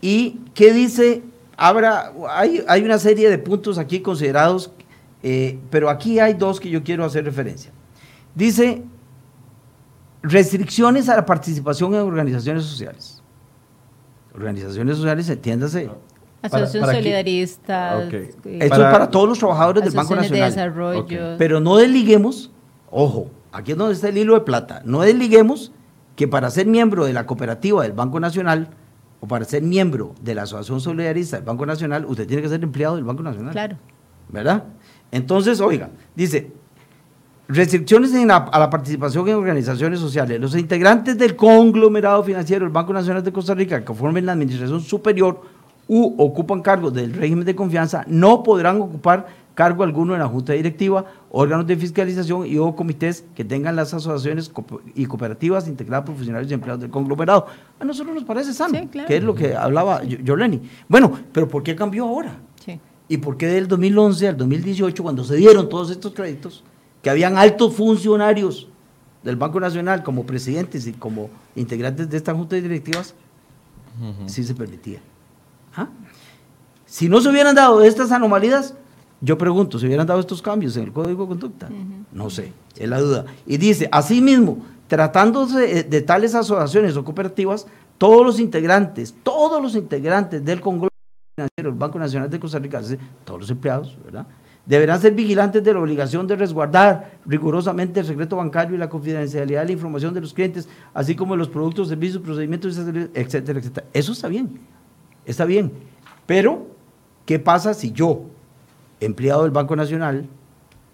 ¿Y qué dice? Habrá, hay, hay una serie de puntos aquí considerados, eh, pero aquí hay dos que yo quiero hacer referencia. Dice restricciones a la participación en organizaciones sociales. Organizaciones sociales, entiéndase. Asociación para- para aquí- Solidarista, Ok. eh, Esto Para- es para todos los trabajadores del Banco asociaciones de Nacional. desarrollo. Pero no desliguemos, ojo, aquí es donde está el hilo de plata, no desliguemos que para ser miembro de la cooperativa del Banco Nacional o para ser miembro de la Asociación Solidarista del Banco Nacional, usted tiene que ser empleado del Banco Nacional. Claro. ¿Verdad? Entonces, oiga, dice, restricciones en la- a la participación en organizaciones sociales. Los integrantes del conglomerado financiero del Banco Nacional de Costa Rica que formen la administración superior u ocupan cargos del régimen de confianza no podrán ocupar cargo alguno en la junta directiva, órganos de fiscalización y o comités que tengan las asociaciones y cooperativas integradas por funcionarios y empleados del conglomerado. A nosotros nos parece sano, Sí, claro. que es lo que hablaba Yo- Yoleni. Bueno, pero ¿por qué cambió ahora? Sí. ¿Y por qué del 2011 al 2018, cuando se dieron todos estos créditos, que habían altos funcionarios del Banco Nacional como presidentes y como integrantes de esta junta de directivas, sí se permitía? ¿Ah? Si no se hubieran dado estas anomalías, yo pregunto, ¿se hubieran dado estos cambios en el Código de Conducta? No sé, es la duda. Y dice, asimismo, tratándose de tales asociaciones o cooperativas, todos los integrantes, todos los integrantes del conglomerado financiero del Banco Nacional de Costa Rica, todos los empleados, ¿verdad? Deberán ser vigilantes de la obligación de resguardar rigurosamente el secreto bancario y la confidencialidad de la información de los clientes, así como de los productos, servicios, procedimientos, etcétera, etcétera. Eso está bien, está bien. Pero, ¿qué pasa si yo, empleado del Banco Nacional,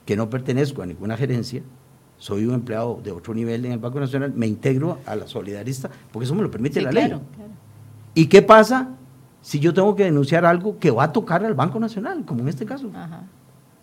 que no pertenezco a ninguna gerencia, soy un empleado de otro nivel en el Banco Nacional, me integro a la solidarista, porque eso me lo permite Sí, la claro, ley. claro. ¿Y qué pasa si yo tengo que denunciar algo que va a tocar al Banco Nacional, como en este caso? Ajá.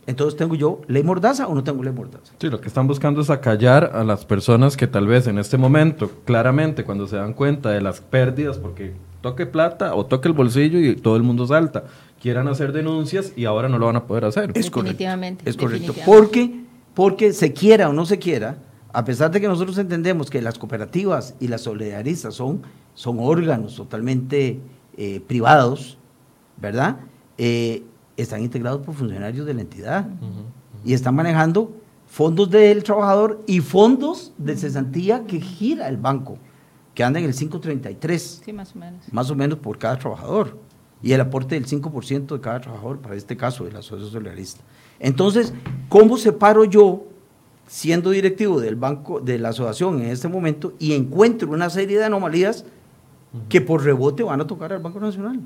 Entonces, ¿tengo yo ley mordaza o no tengo ley mordaza? Sí, lo que están buscando es acallar a las personas que tal vez en este momento, claramente, cuando se dan cuenta de las pérdidas, porque toque plata o toque el bolsillo y todo el mundo salta, quieran hacer denuncias y ahora no lo van a poder hacer. Es correcto. Definitivamente, Es correcto. definitivamente. Porque, porque se quiera o no se quiera, a pesar de que nosotros entendemos que las cooperativas y las solidaristas son, son órganos totalmente eh, privados, ¿verdad? Eh, están integrados por funcionarios de la entidad y están manejando fondos del trabajador y fondos de cesantía que gira el banco, que anda en el 533 Sí, más o menos. más o menos por cada trabajador y el aporte del 5% de cada trabajador para este caso de la asociación solidarista. Entonces, ¿cómo separo yo, siendo directivo del banco, de la asociación en este momento, y encuentro una serie de anomalías que por rebote van a tocar al Banco Nacional?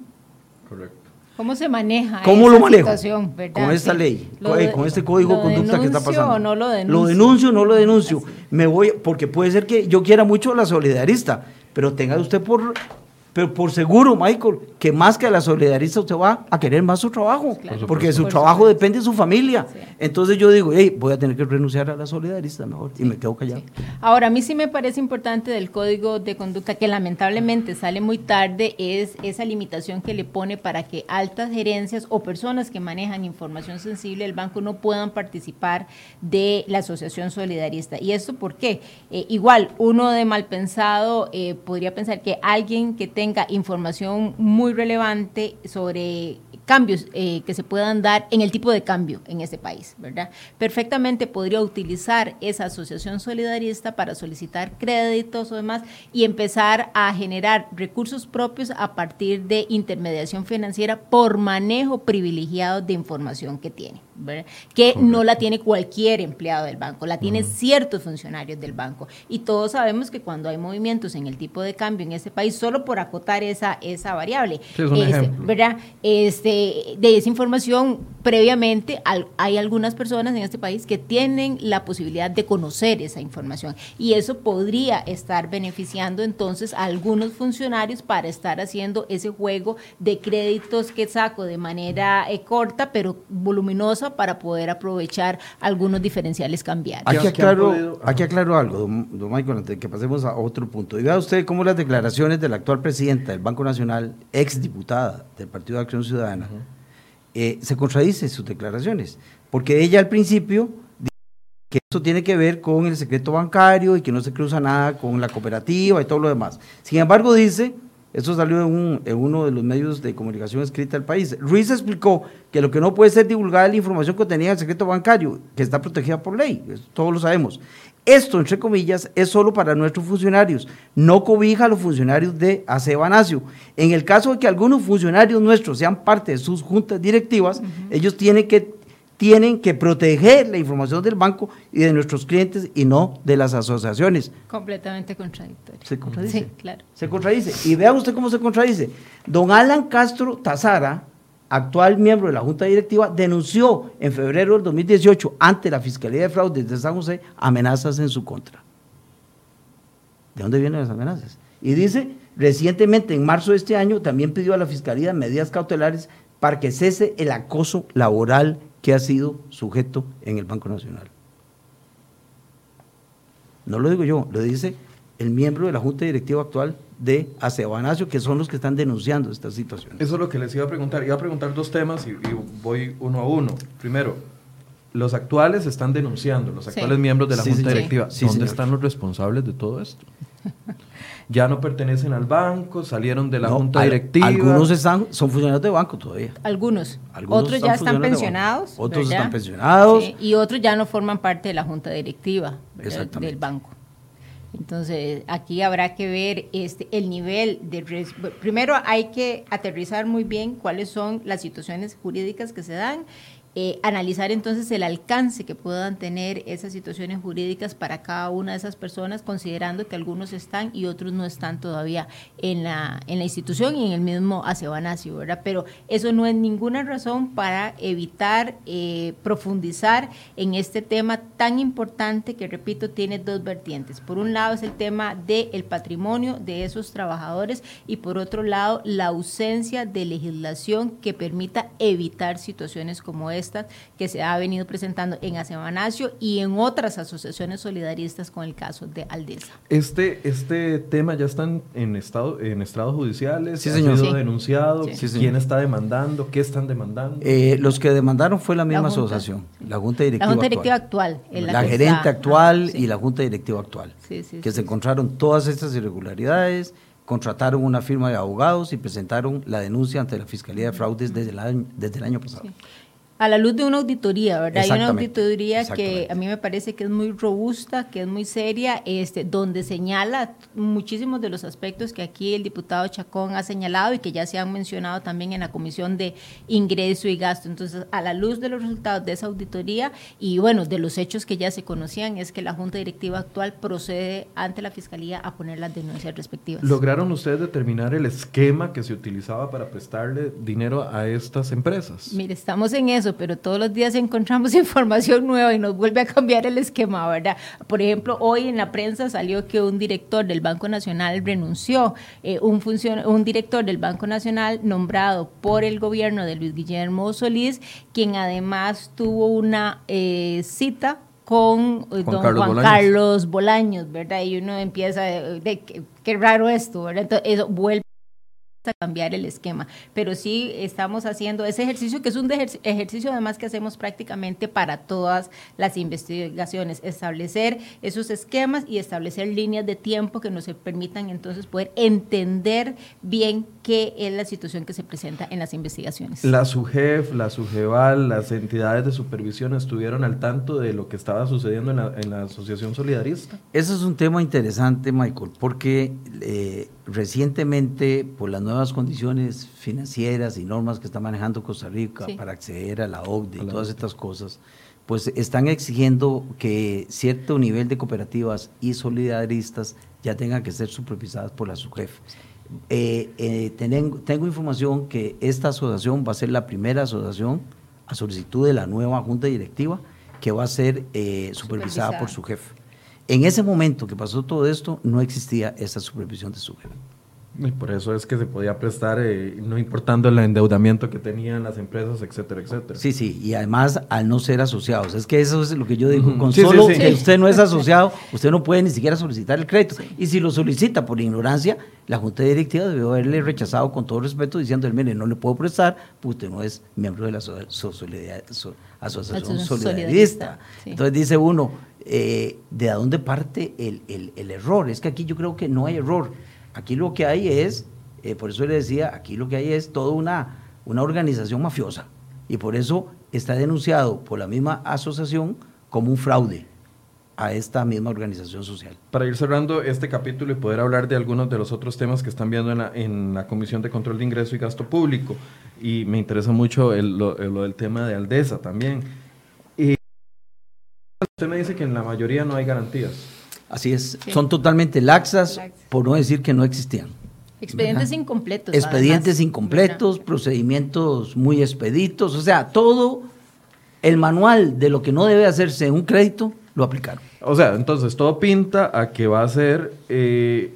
Correcto. ¿Cómo se maneja ¿Cómo esa lo manejo? situación? Con esta Sí. ley, Lo con, de- con este código de ¿lo conducta que está denuncio pasando. o no lo denuncio? Lo denuncio o no lo denuncio. Así. Me voy, porque puede ser que yo quiera mucho a la solidarista, pero tenga usted por, pero por seguro, Michael, que más que a la solidarista usted va a querer más su trabajo, Claro. porque de su Por trabajo supuesto. depende de su familia. Sí. Entonces yo digo, hey, voy a tener que renunciar a la solidarista mejor, y me quedo callado. Ahora, a mí sí me parece importante del código de conducta que lamentablemente sale muy tarde, es esa limitación que le pone para que altas gerencias o personas que manejan información sensible del banco no puedan participar de la asociación solidarista. ¿Y esto por qué? Eh, igual, uno de mal pensado eh, podría pensar que alguien que tenga información muy relevante sobre cambios eh, que se puedan dar en el tipo de cambio en este país, ¿verdad? Perfectamente podría utilizar esa asociación solidarista para solicitar créditos o demás y empezar a generar recursos propios a partir de intermediación financiera por manejo privilegiado de información que tiene, ¿verdad? Que no la tiene cualquier empleado del banco, la tienen ciertos funcionarios del banco. Y todos sabemos que cuando hay movimientos en el tipo de cambio en este país, solo por acotar esa, esa variable, este, ¿verdad? Este, de esa información previamente hay algunas personas en este país que tienen la posibilidad de conocer esa información y eso podría estar beneficiando entonces a algunos funcionarios para estar haciendo ese juego de créditos que saco de manera eh, corta pero voluminosa para poder aprovechar algunos diferenciales cambiarios. Aquí aclaro, aquí aclaro algo, don, Michael, antes de que pasemos a otro punto. Y vea usted cómo las declaraciones de la actual presidenta del Banco Nacional, ex diputada del Partido de Acción Ciudadana, eh, se contradice sus declaraciones, porque ella al principio dice que eso tiene que ver con el secreto bancario y que no se cruza nada con la cooperativa y todo lo demás. Sin embargo, dice, esto salió en, uno de los medios de comunicación escrita del país, Ruiz explicó que lo que no puede ser divulgada es la información contenida en el secreto bancario, que está protegida por ley, todos lo sabemos. Esto, entre comillas, es solo para nuestros funcionarios, no cobija a los funcionarios de Acebanacio. En el caso de que algunos funcionarios nuestros sean parte de sus juntas directivas, ellos tienen que, tienen que proteger la información del banco y de nuestros clientes y no de las asociaciones. Completamente contradictorio. Se contradice. Sí, claro. Se contradice. Y vea usted cómo se contradice. Don Alan Castro Tazara, actual miembro de la Junta Directiva, denunció en febrero del 2018 ante la Fiscalía de Fraudes de San José amenazas en su contra. ¿De dónde vienen las amenazas? Y dice, recientemente, en marzo de este año, también pidió a la Fiscalía medidas cautelares para que cese el acoso laboral que ha sido sujeto en el Banco Nacional. No lo digo yo, lo dice el miembro de la Junta Directiva actual de Acebanacio, que son los que están denunciando esta situación. Eso es lo que les iba a preguntar. Iba a preguntar dos temas y, voy uno a uno. Primero, los actuales están denunciando, los actuales miembros de la Junta Directiva. ¿Dónde están los responsables de todo esto? ya no pertenecen al banco, salieron de la Junta Directiva. Algunos están, son funcionarios de banco todavía. Algunos. otros ya están pensionados. Otros están pensionados. y otros ya no forman parte de la Junta Directiva del banco. Entonces, aquí habrá que ver este, el nivel de... Primero hay que aterrizar muy bien cuáles son las situaciones jurídicas que se dan eh, analizar entonces el alcance que puedan tener esas situaciones jurídicas para cada una de esas personas, considerando que algunos están y otros no están todavía en la, en la institución y en el mismo Acebanacio, ¿verdad? Pero eso no es ninguna razón para evitar eh, profundizar en este tema tan importante que, repito, tiene dos vertientes. Por un lado es el tema del patrimonio de esos trabajadores y por otro lado la ausencia de legislación que permita evitar situaciones como esta que se ha venido presentando en Acebanacio y en otras asociaciones solidaristas con el caso de Aldesa. Este, este tema ya está en, estado, en estrados judiciales, sí, señor. ha sido denunciado, quién está demandando, qué están demandando. Eh, los que demandaron fue la misma asociación, la Junta Directiva La Junta Directiva actual. la, gerente actual y la Junta Directiva actual, que se encontraron todas estas irregularidades contrataron una firma de abogados y presentaron la denuncia ante la Fiscalía de Fraudes desde el desde el año pasado a la luz de una auditoría, ¿verdad? Hay una auditoría que a mí me parece que es muy robusta, que es muy seria, este, donde señala muchísimos de los aspectos que aquí el diputado Chacón ha señalado y que ya se han mencionado también en la Comisión de Ingreso y Gasto. Entonces, a la luz de los resultados de esa auditoría y bueno, de los hechos que ya se conocían, es que la Junta Directiva actual procede ante la Fiscalía a poner las denuncias respectivas. ¿Lograron ustedes determinar el esquema que se utilizaba para prestarle dinero a estas empresas? Mire, estamos en eso pero todos los días encontramos información nueva y nos vuelve a cambiar el esquema, ¿verdad? Por ejemplo, hoy en la prensa salió que un director del Banco Nacional renunció, eh, un, un director del Banco Nacional nombrado por el gobierno de Luis Guillermo Solís, quien además tuvo una eh, cita con, eh, don Juan Carlos Bolaños, ¿verdad? Y uno empieza de, qué raro esto, ¿verdad? Entonces, eso vuelve a cambiar el esquema, pero sí estamos haciendo ese ejercicio que es un ejercicio además que hacemos prácticamente para todas las investigaciones, establecer esos esquemas y establecer líneas de tiempo que nos permitan entonces poder entender bien qué es la situación que se presenta en las investigaciones. La SUGEF, la SUGEVAL, las entidades de supervisión estuvieron al tanto de lo que estaba sucediendo en la, en la Asociación Solidarista. Eso es un tema interesante, Michael, porque eh, recientemente, por las nuevas condiciones financieras y normas que está manejando Costa Rica para acceder a la OCDE y todas estas cosas, pues están exigiendo que cierto nivel de cooperativas y solidaristas ya tengan que ser supervisadas por la SUGEF. Eh, eh, tengo, información que esta asociación va a ser la primera asociación a solicitud de la nueva junta directiva que va a ser eh, supervisada, por su jefe. En ese momento que pasó todo esto, no existía esa supervisión de su jefe. Y por eso es que se podía prestar, eh, no importando el endeudamiento que tenían las empresas, etcétera, etcétera. Sí, sí, y además al no ser asociados. Es que eso es lo que yo digo, con solo que usted no es asociado, usted no puede ni siquiera solicitar el crédito. Y si lo solicita por ignorancia, la Junta Directiva debió haberle rechazado con todo respeto, diciendo, mire, no le puedo prestar, pues usted no es miembro de la Asociación Solidarista. Entonces dice uno, eh, ¿de dónde parte el, el error? Es que aquí yo creo que no hay error Aquí lo que hay es, eh, por eso le decía, aquí lo que hay es toda una, una organización mafiosa. Y por eso está denunciado por la misma asociación como un fraude a esta misma organización social. Para ir cerrando este capítulo y poder hablar de algunos de los otros temas que están viendo en la, Comisión de Control de Ingreso y Gasto Público, y me interesa mucho lo, del tema de Aldesa también. Usted me dice que en la mayoría no hay garantías. Así es, son totalmente laxas, por no decir que no existían. Expedientes incompletos. Expedientes incompletos, procedimientos muy expeditos, o sea, todo el manual de lo que no debe hacerse en un crédito lo aplicaron. O sea, entonces todo pinta a que va a ser eh,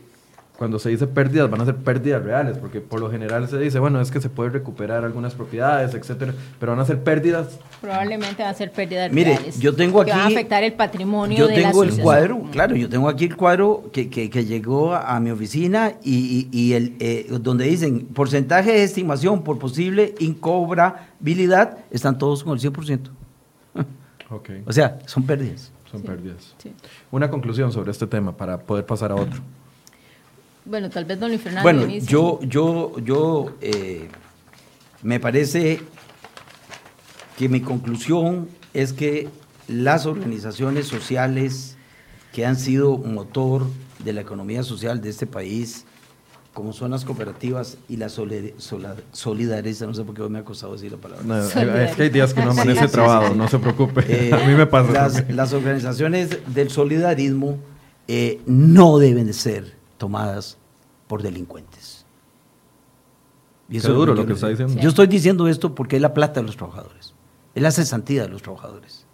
cuando se dice pérdidas, van a ser pérdidas reales, porque por lo general se dice, bueno, es que se puede recuperar algunas propiedades, etcétera, pero van a ser pérdidas. Probablemente van a ser pérdidas Mire, reales. yo tengo aquí. Que van a afectar el patrimonio yo tengo el cuadro, claro, yo tengo aquí el cuadro que, que, llegó a, mi oficina y, y, el, eh, donde dicen porcentaje de estimación por posible incobrabilidad, están todos con el 100%. Okay. O sea, son pérdidas. Son pérdidas. Una conclusión sobre este tema para poder pasar a otro. Bueno, tal vez don Luis Fernando. Bueno, yo, yo, yo eh, me parece que mi conclusión es que las organizaciones sociales que han sido motor de la economía social de este país, como son las cooperativas y la solidaridad, no sé por qué me ha costado decir la palabra. es que hay días que no amanece trabado, no se preocupe. Eh, a mí me pasa. Las, organizaciones del solidarismo eh, no deben de ser tomadas por delincuentes. Y eso es duro lo que, está diciendo. Yo estoy diciendo esto porque es la plata de los trabajadores, es la cesantía de los trabajadores.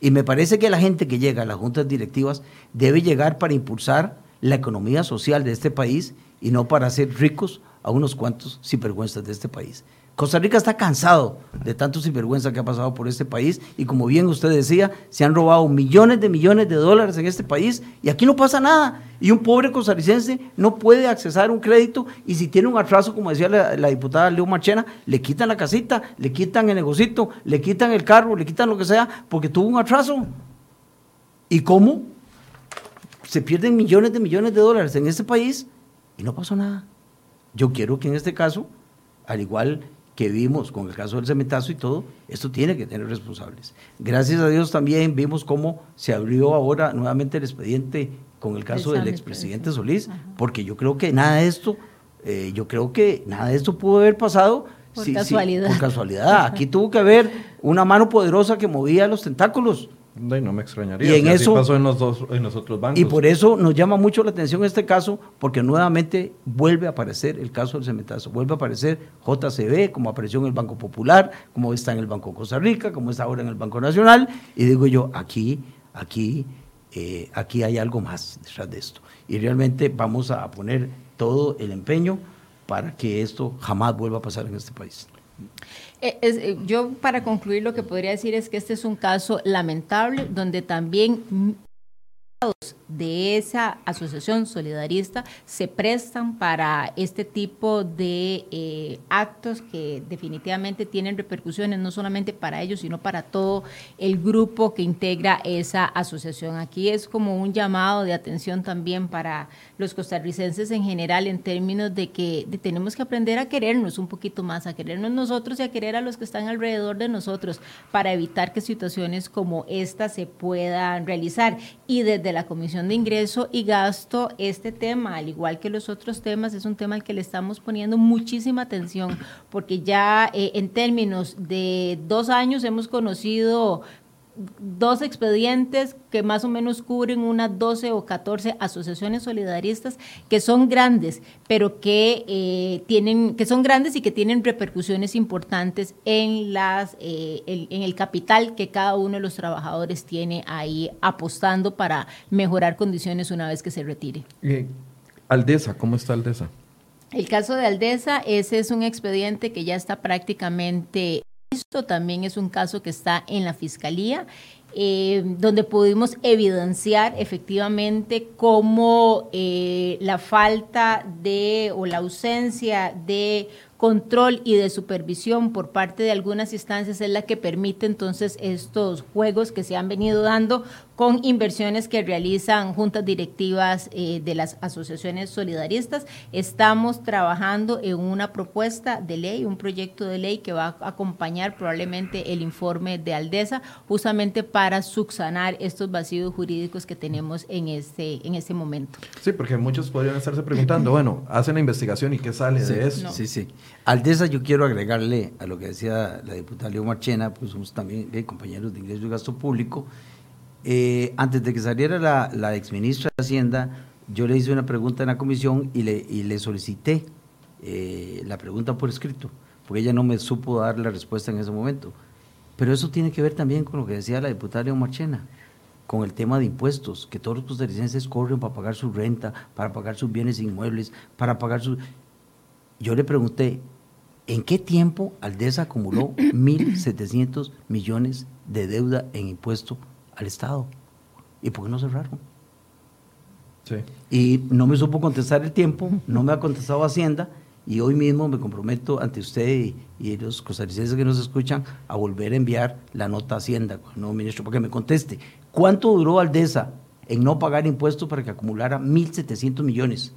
Y me parece que la gente que llega a las juntas directivas debe llegar para impulsar la economía social de este país y no para hacer ricos a unos cuantos sinvergüenzas de este país. Costa Rica está cansado de tanto sinvergüenza que ha pasado por este país y como bien usted decía, se han robado millones de millones de dólares en este país y aquí no pasa nada. Y un pobre costarricense no puede accesar un crédito y si tiene un atraso, como decía la, diputada Leo Marchena, le quitan la casita, le quitan el negocito, le quitan el carro, le quitan lo que sea porque tuvo un atraso. ¿Y cómo? Se pierden millones de millones de dólares en este país y no pasó nada. Yo quiero que en este caso, al igual que vimos con el caso del cementazo y todo, esto tiene que tener responsables. Gracias a Dios también vimos cómo se abrió ahora nuevamente el expediente con el caso del expresidente Solís, porque yo creo que nada de esto, eh, yo creo que nada de esto pudo haber pasado por casualidad. por casualidad. Aquí tuvo que haber una mano poderosa que movía los tentáculos. No, me extrañaría. Y en eso pasó en los, dos, en los otros bancos. Y por eso nos llama mucho la atención este caso, porque nuevamente vuelve a aparecer el caso del cementazo, vuelve a aparecer JCB, como apareció en el Banco Popular, como está en el Banco Costa Rica, como está ahora en el Banco Nacional, y digo yo, aquí, aquí, eh, aquí hay algo más detrás de esto. Y realmente vamos a poner todo el empeño para que esto jamás vuelva a pasar en este país. Eh, eh, yo para concluir lo que podría decir es que este es un caso lamentable donde también de esa asociación solidarista se prestan para este tipo de eh, actos que definitivamente tienen repercusiones no solamente para ellos, sino para todo el grupo que integra esa asociación. Aquí es como un llamado de atención también para los costarricenses en general en términos de que tenemos que aprender a querernos un poquito más, a querernos nosotros y a querer a los que están alrededor de nosotros para evitar que situaciones como esta se puedan realizar. Y desde la Comisión de Ingreso y Gasto, este tema, al igual que los otros temas, es un tema al que le estamos poniendo muchísima atención, porque ya eh, en términos de dos años hemos conocido dos expedientes que más o menos cubren unas 12 o 14 asociaciones solidaristas que son grandes, pero que eh, tienen, que son grandes y que tienen repercusiones importantes en las, eh, en el capital que cada uno de los trabajadores tiene ahí apostando para mejorar condiciones una vez que se retire. Eh, Aldesa, ¿cómo está Aldesa? El caso de Aldesa, ese es un expediente que ya está prácticamente esto también es un caso que está en la Fiscalía, eh, donde pudimos evidenciar efectivamente cómo eh, la falta de o la ausencia de control y de supervisión por parte de algunas instancias es la que permite entonces estos juegos que se han venido dando con inversiones que realizan juntas directivas eh, de las asociaciones solidaristas. Estamos trabajando en una propuesta de ley, un proyecto de ley que va a acompañar probablemente el informe de Aldesa, justamente para subsanar estos vacíos jurídicos que tenemos en este, en este momento. Sí, porque muchos podrían estarse preguntando, bueno, hacen la investigación y qué sale de eso. Sí, sí. Aldesa, yo quiero agregarle a lo que decía la diputada Leo Marchena, pues somos también eh, compañeros de ingreso y gasto público. Eh, antes de que saliera la, la exministra de Hacienda, yo le hice una pregunta en la comisión y le, y le solicité eh, la pregunta por escrito, porque ella no me supo dar la respuesta en ese momento. Pero eso tiene que ver también con lo que decía la diputada Leo Marchena, con el tema de impuestos, que todos los costarricenses corren para pagar su renta, para pagar sus bienes inmuebles, para pagar sus... Yo le pregunté, ¿en qué tiempo Aldesa acumuló 1.700 millones de deuda en impuestos al Estado. ¿Y por qué no cerraron? Sí. Y no me supo contestar el tiempo, no me ha contestado Hacienda y hoy mismo me comprometo ante usted y, los costarricenses que nos escuchan a volver a enviar la nota a Hacienda con el nuevo ministro para que me conteste. ¿Cuánto duró Aldesa en no pagar impuestos para que acumulara 1.700 millones?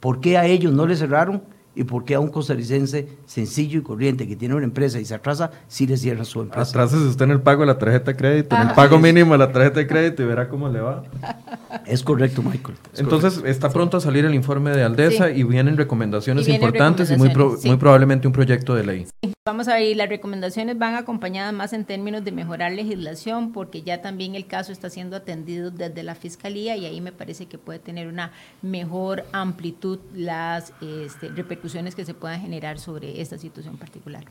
¿Por qué a ellos no le cerraron y por qué a un costarricense sencillo y corriente que tiene una empresa y se atrasa, sí le cierra su empresa. Atrásese usted en el pago de la tarjeta de crédito, en el pago mínimo de la tarjeta de crédito y verá cómo le va. Es correcto, Michael. Entonces, está pronto a salir el informe de Aldesa y vienen recomendaciones importantes y muy, muy probablemente un proyecto de ley. Vamos a ver, las recomendaciones van acompañadas más en términos de mejorar legislación, porque ya también el caso está siendo atendido desde la Fiscalía y ahí me parece que puede tener una mejor amplitud las este, repercusiones que se puedan generar sobre esta situación particular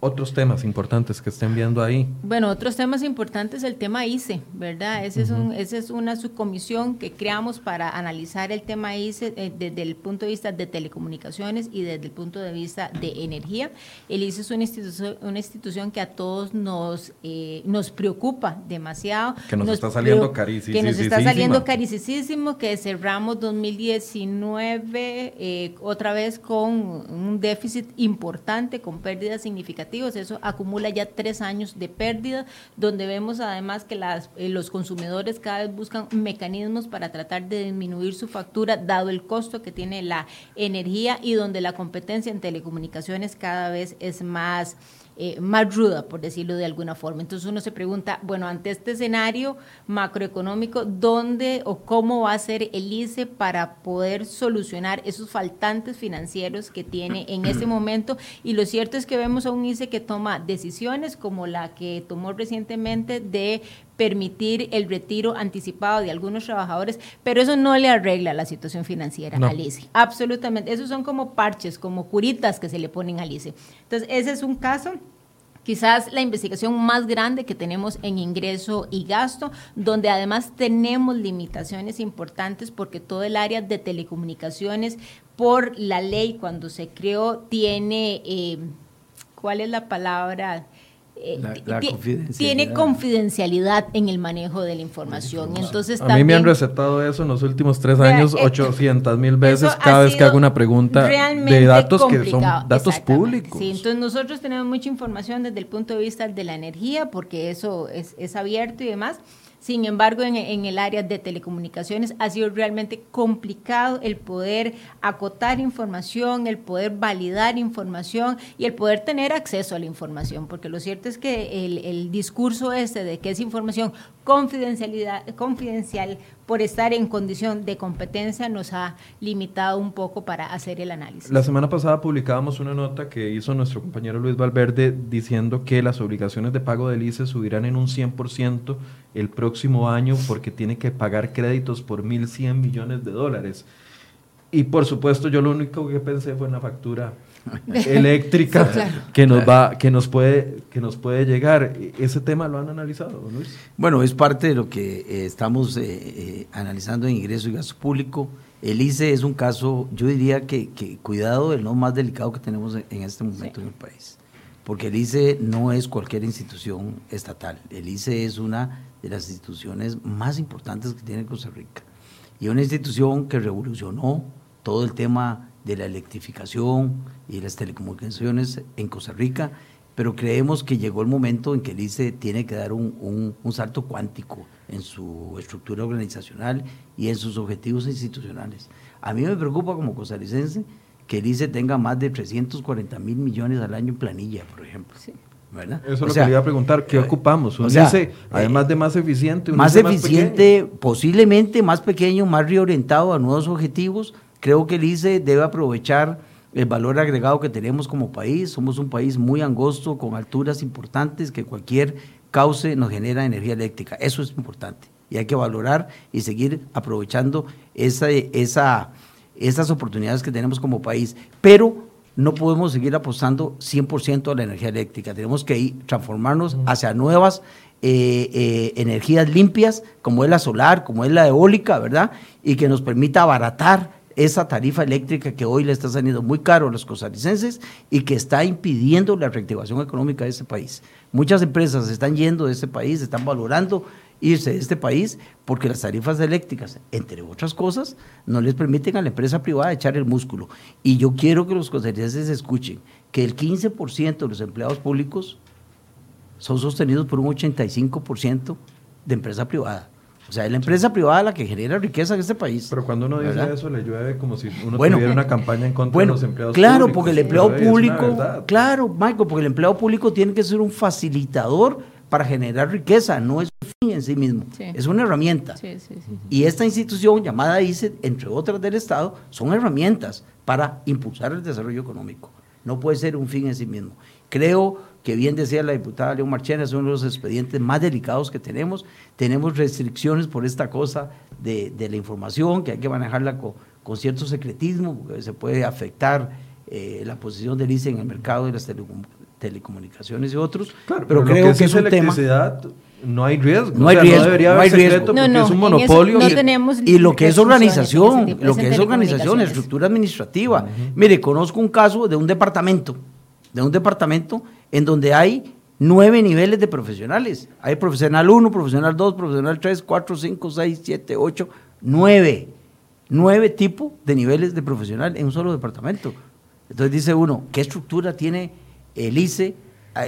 otros temas importantes que estén viendo ahí. Bueno, otros temas importantes, el tema ICE, ¿verdad? Ese es un, esa es una subcomisión que creamos para analizar el tema ICE eh, desde el punto de vista de telecomunicaciones y desde el punto de vista de energía. El ICE es una institución, una institución que a todos nos, eh, nos preocupa demasiado. Que nos, está saliendo carísimo. Que nos está saliendo carísimo, que cerramos 2019 eh, otra vez con un déficit importante, con pérdidas significativas eso acumula ya tres años de pérdida, donde vemos además que las, eh, los consumidores cada vez buscan mecanismos para tratar de disminuir su factura, dado el costo que tiene la energía y donde la competencia en telecomunicaciones cada vez es más eh, más ruda, por decirlo de alguna forma. Entonces uno se pregunta, bueno, ante este escenario macroeconómico, ¿dónde o cómo va a ser el ICE para poder solucionar esos faltantes financieros que tiene en este momento? Y lo cierto es que vemos a un ICE que toma decisiones como la que tomó recientemente de permitir el retiro anticipado de algunos trabajadores, pero eso no le arregla la situación financiera al ICE. Absolutamente. Esos son como parches, como curitas que se le ponen al ICE. Entonces, ese es un caso quizás la investigación más grande que tenemos en ingreso y gasto, donde además tenemos limitaciones importantes porque todo el área de telecomunicaciones, por la ley cuando se creó, tiene, eh, ¿cuál es la palabra? Eh, tiene confidencialidad en el manejo de la información. Entonces, a mí me han recetado eso en los últimos tres años 800 mil veces cada vez que hago una pregunta de datos que son datos públicos. Sí, entonces nosotros tenemos mucha información desde el punto de vista de la energía, porque eso es, es abierto y demás. Sin embargo, en, el área de telecomunicaciones ha sido realmente complicado el poder acotar información, el poder validar información y el poder tener acceso a la información, porque lo cierto es que el, discurso este de que es información confidencialidad, confidencial por estar en condición de competencia nos ha limitado un poco para hacer el análisis. La semana pasada publicábamos una nota que hizo nuestro compañero Luis Valverde diciendo que las obligaciones de pago del ICE subirán en un 100% el próximo año porque tiene que pagar créditos por 1.100 millones de dólares. Y por supuesto yo lo único que pensé fue en la factura eléctrica que nos va que nos puede que nos puede llegar. Ese tema lo han analizado Luis bueno es parte de lo que eh, estamos eh, eh, analizando en ingreso y gasto público. El ICE es un caso yo diría que, cuidado el no más delicado que tenemos en este momento en el país. Porque el ICE no es cualquier institución estatal. El ICE es una de las instituciones más importantes que tiene Costa Rica. Y una institución que revolucionó todo el tema de la electrificación y las telecomunicaciones en Costa Rica, pero creemos que llegó el momento en que el ICE tiene que dar un, un, salto cuántico en su estructura organizacional y en sus objetivos institucionales. A mí me preocupa como costarricense que el ICE tenga más de 340 mil millones al año en planilla, por ejemplo. ¿verdad? Eso es lo que le iba a preguntar, ¿qué eh, ocupamos? Un ICE, además de más eficiente, un más eficiente, posiblemente más pequeño, más reorientado a nuevos objetivos, Creo que el ICE debe aprovechar el valor agregado que tenemos como país. Somos un país muy angosto, con alturas importantes, que cualquier cauce nos genera energía eléctrica. Eso es importante. Y hay que valorar y seguir aprovechando esa, esa, esas oportunidades que tenemos como país. Pero no podemos seguir apostando 100% a la energía eléctrica. Tenemos que ir, transformarnos hacia nuevas eh, eh, energías limpias, como es la solar, como es la eólica, ¿verdad? Y que nos permita abaratar esa tarifa eléctrica que hoy le está saliendo muy caro a los costarricenses y que está impidiendo la reactivación económica de este país. Muchas empresas están yendo de este país, están valorando irse de este país porque las tarifas eléctricas, entre otras cosas, no les permiten a la empresa privada echar el músculo. Y yo quiero que los costarricenses escuchen que el 15% de los empleados públicos son sostenidos por un 85% de empresa privada. O sea, es la empresa privada la que genera riqueza en este país. Pero cuando uno dice eso, le llueve como si uno tuviera una campaña en contra de los empleados claro, públicos. Claro, porque el empleado público, claro, Michael, porque el empleado público tiene que ser un facilitador para generar riqueza, no es un fin en sí mismo, es una herramienta. y esta institución llamada ICE, entre otras del Estado, son herramientas para impulsar el desarrollo económico. No puede ser un fin en sí mismo. Creo que bien decía la diputada León Marchena, es uno de los expedientes más delicados que tenemos. Tenemos restricciones por esta cosa de, la información, que hay que manejarla con, cierto secretismo, porque se puede afectar eh, la posición del ICE en el mercado de las telecomunicaciones y otros. pero, creo que, es un tema no hay riesgo. No hay riesgo. No debería haber secreto porque es un monopolio. y, lo que es organización, lo que es organización, estructura administrativa. Mire, conozco un caso de un departamento, de un departamento en donde hay nueve niveles de profesionales. Hay profesional 1, profesional 2, profesional 3, 4, 5, 6, 7, 8, 9. Nueve tipos de niveles de profesional en un solo departamento. Entonces dice uno, ¿qué estructura tiene el ICE?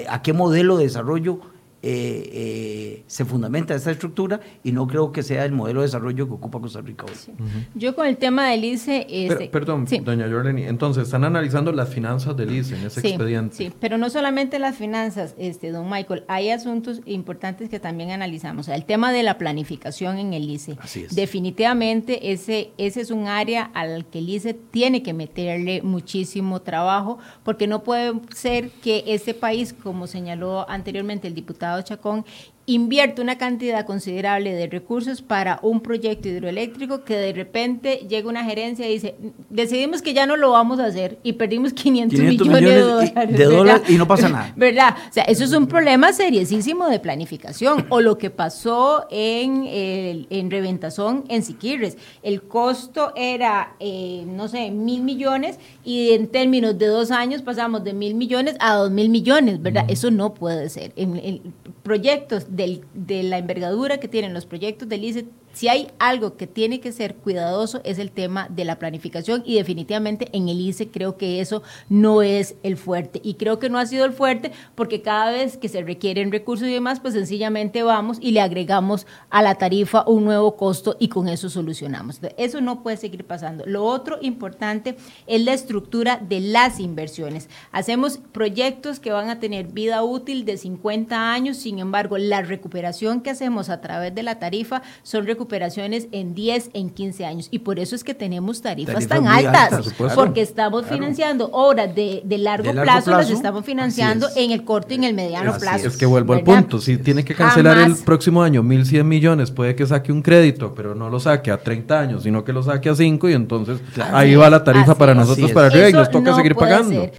a qué modelo de desarrollo eh, eh, se fundamenta esta estructura y no creo que sea el modelo de desarrollo que ocupa Costa Rica hoy. Yo con el tema del ICE... Este, perdón, doña Jordani, entonces están analizando las finanzas del ICE en ese expediente. Sí, pero no solamente las finanzas, este, don Michael, hay asuntos importantes que también analizamos. el tema de la planificación en el ICE. Definitivamente ese, ese es un área al que el ICE tiene que meterle muchísimo trabajo porque no puede ser que este país, como señaló anteriormente el diputado Chacón, invierte una cantidad considerable de recursos para un proyecto hidroeléctrico que de repente llega una gerencia y dice, decidimos que ya no lo vamos a hacer y perdimos 500, millones, de dólares. y no pasa nada. ¿Verdad? O sea, eso es un problema seriosísimo de planificación. O lo que pasó en, en Reventazón, en Siquirres. El costo era, eh, no sé, mil millones y en términos de dos años pasamos de mil millones a dos mil millones, ¿verdad? Eso no puede ser. En, en proyectos de la envergadura que tienen los proyectos del ICE si hay algo que tiene que ser cuidadoso es el tema de la planificación y definitivamente en el ICE creo que eso no es el fuerte y creo que no ha sido el fuerte porque cada vez que se requieren recursos y demás pues sencillamente vamos y le agregamos a la tarifa un nuevo costo y con eso solucionamos. Eso no puede seguir pasando. Lo otro importante es la estructura de las inversiones. Hacemos proyectos que van a tener vida útil de 50 años, sin embargo la recuperación que hacemos a través de la tarifa son recuperaciones recuperaciones en 10, en 15 años. Y por eso es que tenemos tarifas, tan altas, porque estamos financiando obras de, largo, plazo, las estamos financiando en el corto y en el mediano plazo. Es que vuelvo al punto, si tiene que cancelar el próximo año 1.100 millones, puede que saque un crédito, pero no lo saque a 30 años, sino que lo saque a 5 y entonces ahí va la tarifa para nosotros para arriba y nos toca seguir pagando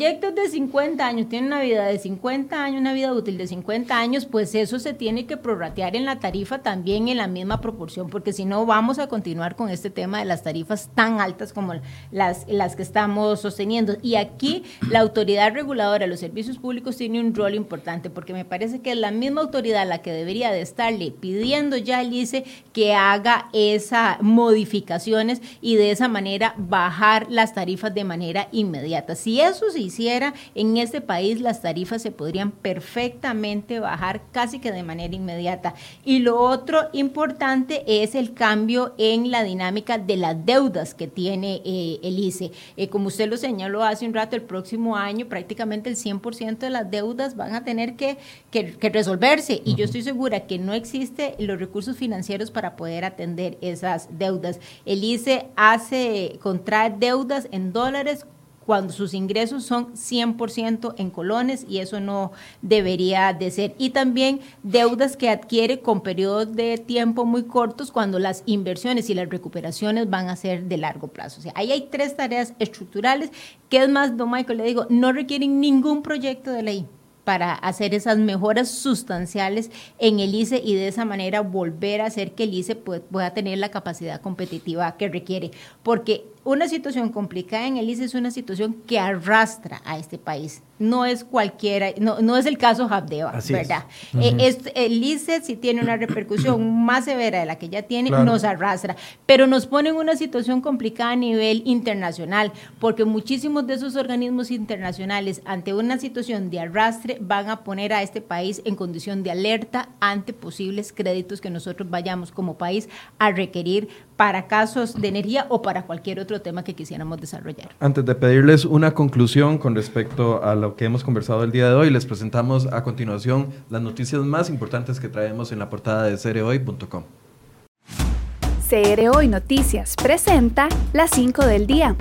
proyectos de 50 años tienen una vida de 50 años, una vida útil de 50 años, pues eso se tiene que prorratear en la tarifa también en la misma proporción, porque si no vamos a continuar con este tema de las tarifas tan altas como las, las que estamos sosteniendo. Y aquí la autoridad reguladora de los servicios públicos tiene un rol importante, porque me parece que es la misma autoridad la que debería de estarle pidiendo ya al ICE que haga esas modificaciones y de esa manera bajar las tarifas de manera inmediata. Si eso se hiciera en este país, las tarifas se podrían perfectamente bajar casi que de manera inmediata. Y lo otro importante es el cambio en la dinámica de las deudas que tiene eh, el ICE. Eh, como usted lo señaló hace un rato, el próximo año prácticamente el 100% de las deudas van a tener que, resolverse. Y yo estoy segura que no existe los recursos financieros para poder atender esas deudas. El ICE hace, contrae deudas en dólares cuando sus ingresos son 100% en colones y eso no debería de ser. Y también deudas que adquiere con periodos de tiempo muy cortos cuando las inversiones y las recuperaciones van a ser de largo plazo. O sea, ahí hay tres tareas estructurales que es más, don Michael, le digo, no requieren ningún proyecto de ley para hacer esas mejoras sustanciales en el ICE y de esa manera volver a hacer que el ICE pueda tener la capacidad competitiva que requiere. Porque una situación complicada en el ICE es una situación que arrastra a este país. No es cualquiera, no, no es el caso Habdeba, ¿verdad? Eh, el ICE si tiene una repercusión más severa de la que ya tiene, nos arrastra, pero nos pone en una situación complicada a nivel internacional, porque muchísimos de esos organismos internacionales ante una situación de arrastre van a poner a este país en condición de alerta ante posibles créditos que nosotros vayamos como país a requerir para casos de energía o para cualquier otro tema que quisiéramos desarrollar. Antes de pedirles una conclusión con respecto a lo que hemos conversado el día de hoy, les presentamos a continuación las noticias más importantes que traemos en la portada de cereoy.com. CR Hoy Noticias presenta las 5 del día.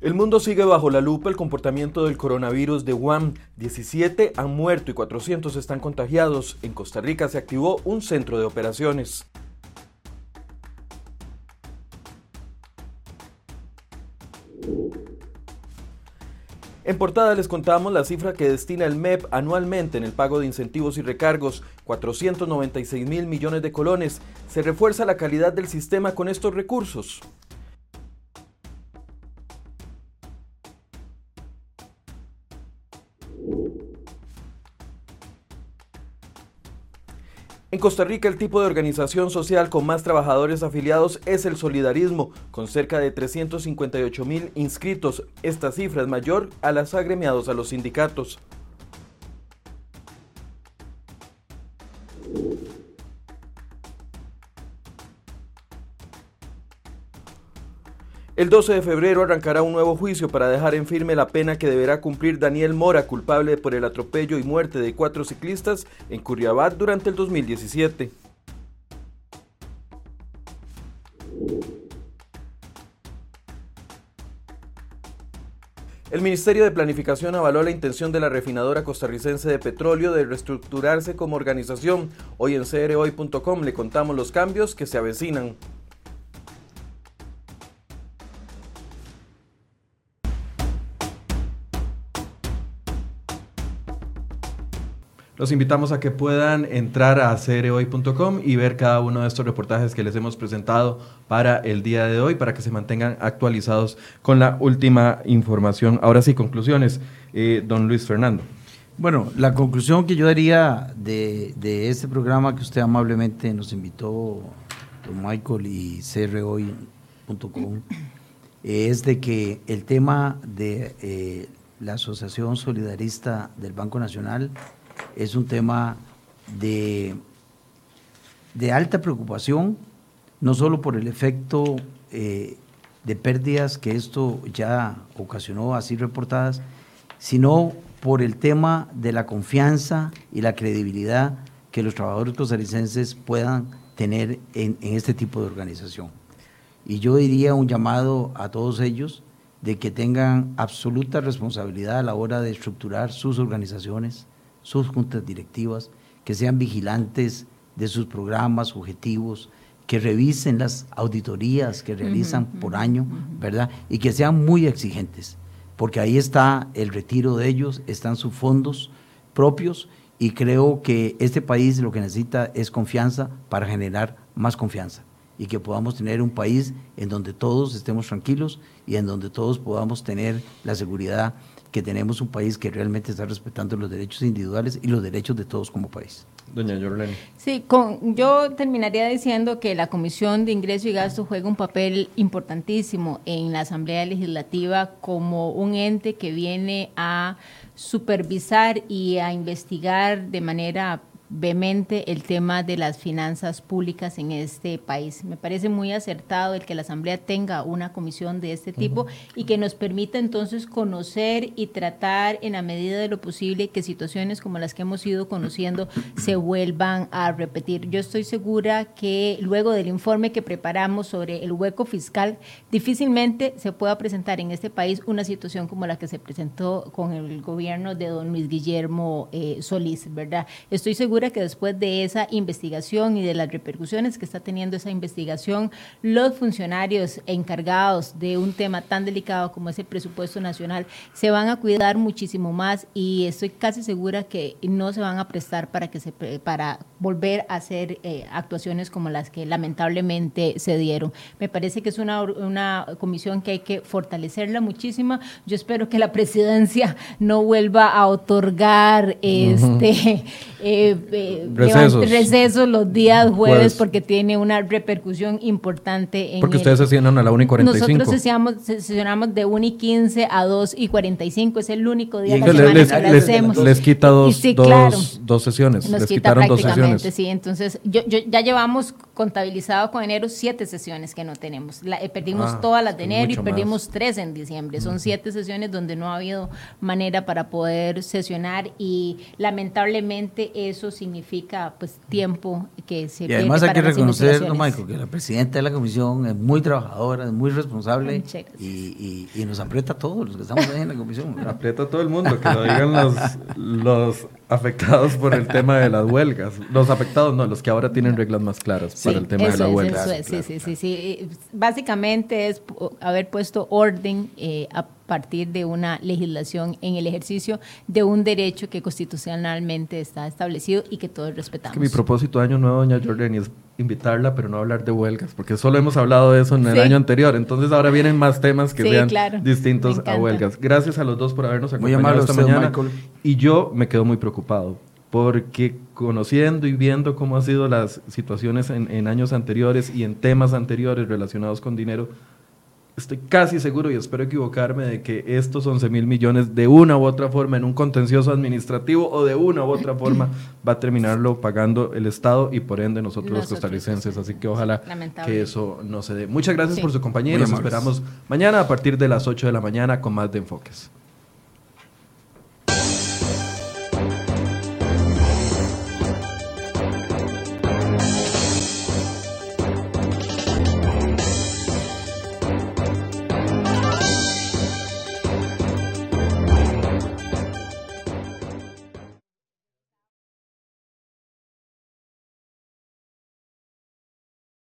El mundo sigue bajo la lupa el comportamiento del coronavirus de Wuhan. 17 han muerto y 400 están contagiados. En Costa Rica se activó un centro de operaciones. En portada les contamos la cifra que destina el MEP anualmente en el pago de incentivos y recargos, 496 mil millones de colones. Se refuerza la calidad del sistema con estos recursos. Costa Rica el tipo de organización social con más trabajadores afiliados es el solidarismo, con cerca de 358 mil inscritos. Esta cifra es mayor a las agremiados a los sindicatos. El 12 de febrero arrancará un nuevo juicio para dejar en firme la pena que deberá cumplir Daniel Mora, culpable por el atropello y muerte de cuatro ciclistas en Curriabat durante el 2017. El Ministerio de Planificación avaló la intención de la refinadora costarricense de petróleo de reestructurarse como organización. Hoy en crhoy.com le contamos los cambios que se avecinan. Los invitamos a que puedan entrar a cereoy.com y ver cada uno de estos reportajes que les hemos presentado para el día de hoy, para que se mantengan actualizados con la última información. Ahora sí, conclusiones, eh, don Luis Fernando. Bueno, la conclusión que yo daría de, de este programa que usted amablemente nos invitó, don Michael y cereoy.com, es de que el tema de eh, la Asociación Solidarista del Banco Nacional es un tema de, de alta preocupación, no solo por el efecto eh, de pérdidas que esto ya ocasionó así reportadas, sino por el tema de la confianza y la credibilidad que los trabajadores costarricenses puedan tener en, en, este tipo de organización. Y yo diría un llamado a todos ellos de que tengan absoluta responsabilidad a la hora de estructurar sus organizaciones, sus juntas directivas, que sean vigilantes de sus programas, objetivos, que revisen las auditorías que realizan por año, ¿verdad? Y que sean muy exigentes, porque ahí está el retiro de ellos, están sus fondos propios y creo que este país lo que necesita es confianza para generar más confianza y que podamos tener un país en donde todos estemos tranquilos y en donde todos podamos tener la seguridad que tenemos un país que realmente está respetando los derechos individuales y los derechos de todos como país. Doña Yorlene. Sí, con, yo terminaría diciendo que la Comisión de Ingreso y Gasto juega un papel importantísimo en la Asamblea Legislativa como un ente que viene a supervisar y a investigar de manera vehemente el tema de las finanzas públicas en este país. Me parece muy acertado el que la Asamblea tenga una comisión de este tipo y que nos permita entonces conocer y tratar en la medida de lo posible que situaciones como las que hemos ido conociendo se vuelvan a repetir. Yo estoy segura que luego del informe que preparamos sobre el hueco fiscal, difícilmente se pueda presentar en este país una situación como la que se presentó con el gobierno de don Luis Guillermo eh, Solís, ¿verdad? Estoy segura que después de esa investigación y de las repercusiones que está teniendo esa investigación, los funcionarios encargados de un tema tan delicado como ese presupuesto nacional se van a cuidar muchísimo más y estoy casi segura que no se van a prestar para que se para volver a hacer eh, actuaciones como las que lamentablemente se dieron. Me parece que es una, una comisión que hay que fortalecerla muchísimo. Yo espero que la presidencia no vuelva a otorgar este eh, recesos. recesos. los días jueves porque tiene una repercusión importante. En porque el, ustedes sesionan a la 1 y 45. Nosotros sesionamos, sesionamos de 1 y 15 a 2 y 45. Es el único día y de la semana les, que les, hacemos. Les quita dos, sí, dos, claro. dos sesiones. Nos les quita quitaron dos prácticamente, sesiones. sí. Entonces, yo, yo, ya llevamos contabilizado con enero siete sesiones que no tenemos. La, eh, perdimos Ah, todas las de enero y perdimos tres en diciembre. Son siete sesiones donde no ha habido manera para poder sesionar y lamentablemente eso significa pues tiempo que se Y además pierde hay que reconocer, ¿no. Michael, que la presidenta de la comisión es muy trabajadora, es muy responsable y, y- y nos aprieta a todos los que estamos ahí en la comisión. Aprieta a todo el mundo, que lo digan los, los afectados por el tema de las huelgas. Los afectados no, los que ahora tienen reglas más claras Sí, para el tema de la es, huelga. eso es, sí, sí, sí, sí. Básicamente es haber puesto orden eh, a partir de una legislación en el ejercicio de un derecho que constitucionalmente está establecido y que todos respetamos. Que mi propósito de año nuevo, doña Jordan, es invitarla, pero no hablar de huelgas, porque solo hemos hablado de eso en el Sí. año anterior. Entonces ahora vienen más temas que Sí, sean claro. distintos a huelgas. Gracias a los dos por habernos Muy acompañado amable esta usted, mañana. Michael. Y yo me quedo muy preocupado, porque conociendo y viendo cómo han sido las situaciones en, en años anteriores y en temas anteriores relacionados con dinero, estoy casi seguro y espero equivocarme de que estos 11 mil millones de una u otra forma en un contencioso administrativo o de una u otra forma va a terminarlo pagando el Estado y por ende nosotros, los Nosotros, costarricenses. sí. Así que ojalá Lamentable. que eso no se dé. Muchas gracias Sí. por su compañía y nos esperamos mañana a partir de las 8 de la mañana con más de enfoques.